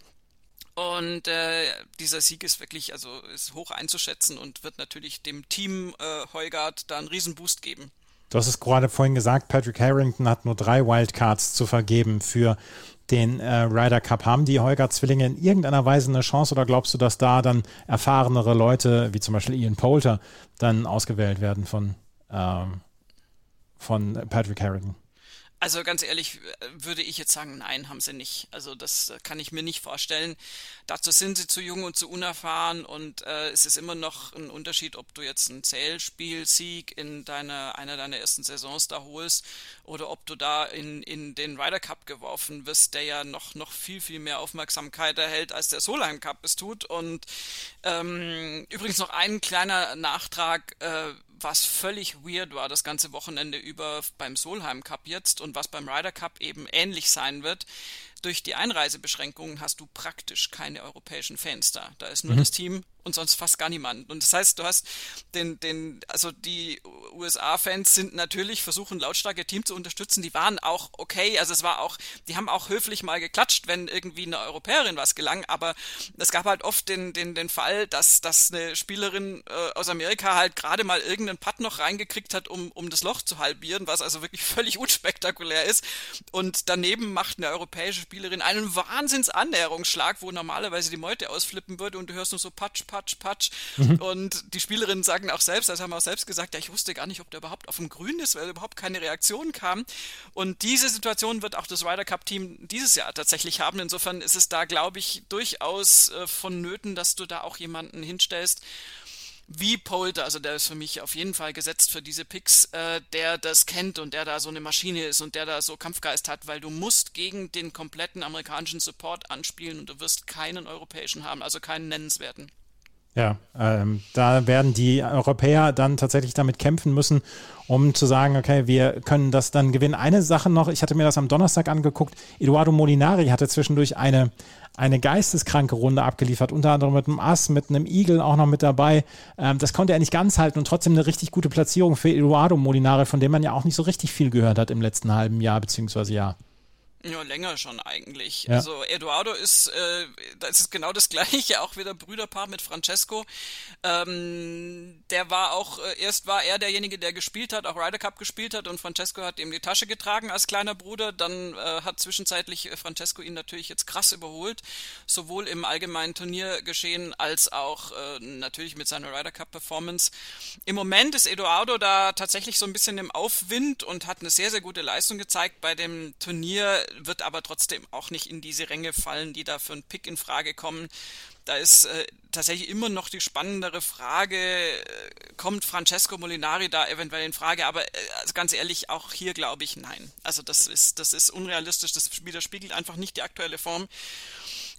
Und äh, dieser Sieg ist wirklich, also ist hoch einzuschätzen und wird natürlich dem Team äh, Heugart da einen Riesenboost geben. Du hast es gerade vorhin gesagt, Patrick Harrington hat nur drei Wildcards zu vergeben für den äh, Ryder Cup. Haben die Heuger-Zwillinge in irgendeiner Weise eine Chance oder glaubst du, dass da dann erfahrenere Leute, wie zum Beispiel Ian Poulter, dann ausgewählt werden von, ähm, von Patrick Harrington? Also ganz ehrlich äh, würde ich jetzt sagen, nein, haben sie nicht. Also das äh, kann ich mir nicht vorstellen. Dazu sind sie zu jung und zu unerfahren und äh, es ist immer noch ein Unterschied, ob du jetzt einen Zählspielsieg in deiner, einer deiner ersten Saisons da holst oder ob du da in, in den Ryder Cup geworfen wirst, der ja noch, noch viel, viel mehr Aufmerksamkeit erhält, als der Solheim Cup es tut. Und ähm, übrigens noch ein kleiner Nachtrag. Äh, was völlig weird war das ganze Wochenende über beim Solheim Cup jetzt und was beim Ryder Cup eben ähnlich sein wird. Durch die Einreisebeschränkungen hast du praktisch keine europäischen Fans da. Da ist nur mhm. das Team und sonst fast gar niemand. Und das heißt, du hast den, den, also die USA-Fans sind natürlich versuchen, lautstarke Team zu unterstützen. Die waren auch okay, also es war auch, die haben auch höflich mal geklatscht, wenn irgendwie eine Europäerin was gelang, aber es gab halt oft den, den, den Fall, dass, dass eine Spielerin äh, aus Amerika halt gerade mal irgendeinen Putt noch reingekriegt hat, um, um das Loch zu halbieren, was also wirklich völlig unspektakulär ist. Und daneben macht eine europäische Spielerin einen Wahnsinnsannäherungsschlag, wo normalerweise die Meute ausflippen würde und du hörst nur so Patsch, Patsch, Patsch. Mhm. Und die Spielerinnen sagen auch selbst, also haben auch selbst gesagt, ja, ich wusste gar nicht, ob der überhaupt auf dem Grün ist, weil überhaupt keine Reaktion kam. Und diese Situation wird auch das Ryder Cup Team dieses Jahr tatsächlich haben. Insofern ist es da, glaube ich, durchaus äh, vonnöten, dass du da auch jemanden hinstellst, wie Polter, also der ist für mich auf jeden Fall gesetzt für diese Picks, äh, der das kennt und der da so eine Maschine ist und der da so Kampfgeist hat, weil du musst gegen den kompletten amerikanischen Support anspielen und du wirst keinen europäischen haben, also keinen nennenswerten. Ja, ähm, da werden die Europäer dann tatsächlich damit kämpfen müssen, um zu sagen, okay, wir können das dann gewinnen. Eine Sache noch, ich hatte mir das am Donnerstag angeguckt, Eduardo Molinari hatte zwischendurch eine, eine geisteskranke Runde abgeliefert, unter anderem mit einem Ass, mit einem Igel auch noch mit dabei. Ähm, das konnte er nicht ganz halten und trotzdem eine richtig gute Platzierung für Eduardo Molinari, von dem man ja auch nicht so richtig viel gehört hat im letzten halben Jahr beziehungsweise Jahr. Ja, länger schon eigentlich. Ja. Also Eduardo ist, äh, das ist genau das gleiche, auch wieder Brüderpaar mit Francesco. Ähm, der war auch, äh, erst war er derjenige, der gespielt hat, auch Ryder Cup gespielt hat und Francesco hat ihm die Tasche getragen als kleiner Bruder. Dann äh, hat zwischenzeitlich äh, Francesco ihn natürlich jetzt krass überholt, sowohl im allgemeinen Turniergeschehen als auch äh, natürlich mit seiner Ryder Cup Performance. Im Moment ist Eduardo da tatsächlich so ein bisschen im Aufwind und hat eine sehr, sehr gute Leistung gezeigt bei dem Turnier wird aber trotzdem auch nicht in diese Ränge fallen, die da für einen Pick in Frage kommen. Da ist äh, tatsächlich immer noch die spannendere Frage, äh, kommt Francesco Molinari da eventuell in Frage? Aber äh, also ganz ehrlich, auch hier glaube ich nein. Also das ist, das ist unrealistisch, das widerspiegelt einfach nicht die aktuelle Form.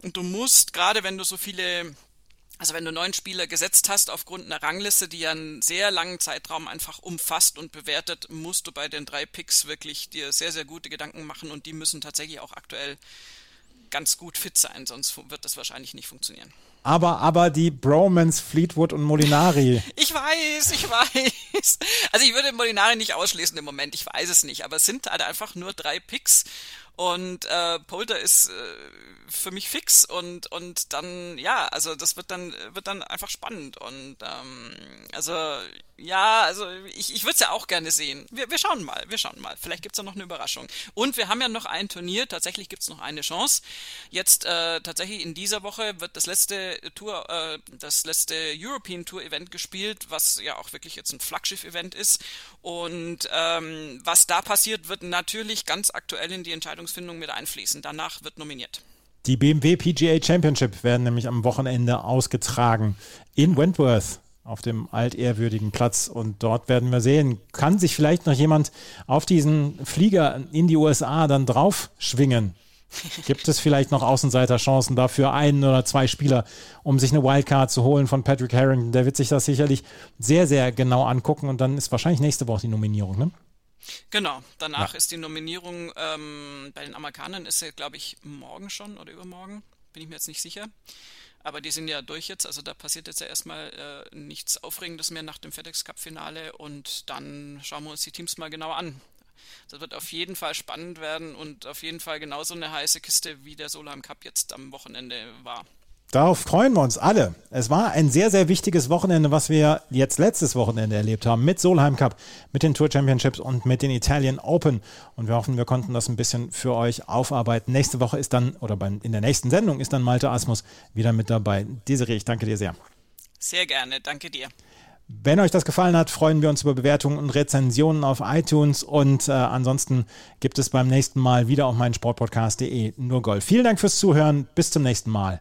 Und du musst, gerade wenn du so viele also wenn du neun Spieler gesetzt hast aufgrund einer Rangliste, die ja einen sehr langen Zeitraum einfach umfasst und bewertet, musst du bei den drei Picks wirklich dir sehr, sehr gute Gedanken machen und die müssen tatsächlich auch aktuell ganz gut fit sein, sonst wird das wahrscheinlich nicht funktionieren. Aber, aber die Bromans, Fleetwood und Molinari. ich weiß, ich weiß. Also ich würde Molinari nicht ausschließen im Moment, ich weiß es nicht, aber es sind halt einfach nur drei Picks und äh, Polter ist äh, für mich fix und und dann ja, also das wird dann wird dann einfach spannend und ähm, also ja, also ich, ich würde es ja auch gerne sehen. Wir, wir schauen mal, wir schauen mal. Vielleicht gibt's da noch eine Überraschung. Und wir haben ja noch ein Turnier, tatsächlich gibt's noch eine Chance. Jetzt äh, tatsächlich in dieser Woche wird das letzte Tour, äh, das letzte European Tour Event gespielt, was ja auch wirklich jetzt ein Flaggschiff-Event ist. Und ähm, was da passiert, wird natürlich ganz aktuell in die Entscheidungsfindung mit einfließen. Danach wird nominiert. Die BMW PGA Championship werden nämlich am Wochenende ausgetragen in Wentworth auf dem altehrwürdigen Platz. Und dort werden wir sehen, kann sich vielleicht noch jemand auf diesen Flieger in die USA dann drauf schwingen. Gibt es vielleicht noch Außenseiterchancen dafür, einen oder zwei Spieler, um sich eine Wildcard zu holen von Patrick Harrington? Der wird sich das sicherlich sehr, sehr genau angucken und dann ist wahrscheinlich nächste Woche die Nominierung, ne? Genau, danach ja. ist die Nominierung ähm, bei den Amerikanern ist ja, glaube ich, morgen schon oder übermorgen, bin ich mir jetzt nicht sicher. Aber die sind ja durch jetzt, also da passiert jetzt ja erstmal äh, nichts Aufregendes mehr nach dem FedEx Cup Finale und dann schauen wir uns die Teams mal genauer an. Das wird auf jeden Fall spannend werden und auf jeden Fall genauso eine heiße Kiste, wie der Solheim Cup jetzt am Wochenende war. Darauf freuen wir uns alle. Es war ein sehr, sehr wichtiges Wochenende, was wir jetzt letztes Wochenende erlebt haben mit Solheim Cup, mit den Tour Championships und mit den Italian Open. Und wir hoffen, wir konnten das ein bisschen für euch aufarbeiten. Nächste Woche ist dann, oder in der nächsten Sendung ist dann Malte Asmus wieder mit dabei. Desiree, ich danke dir sehr. Sehr gerne, danke dir. Wenn euch das gefallen hat, freuen wir uns über Bewertungen und Rezensionen auf iTunes und äh, ansonsten gibt es beim nächsten Mal wieder auf meinen Sportpodcast.de nur Golf. Vielen Dank fürs Zuhören. Bis zum nächsten Mal.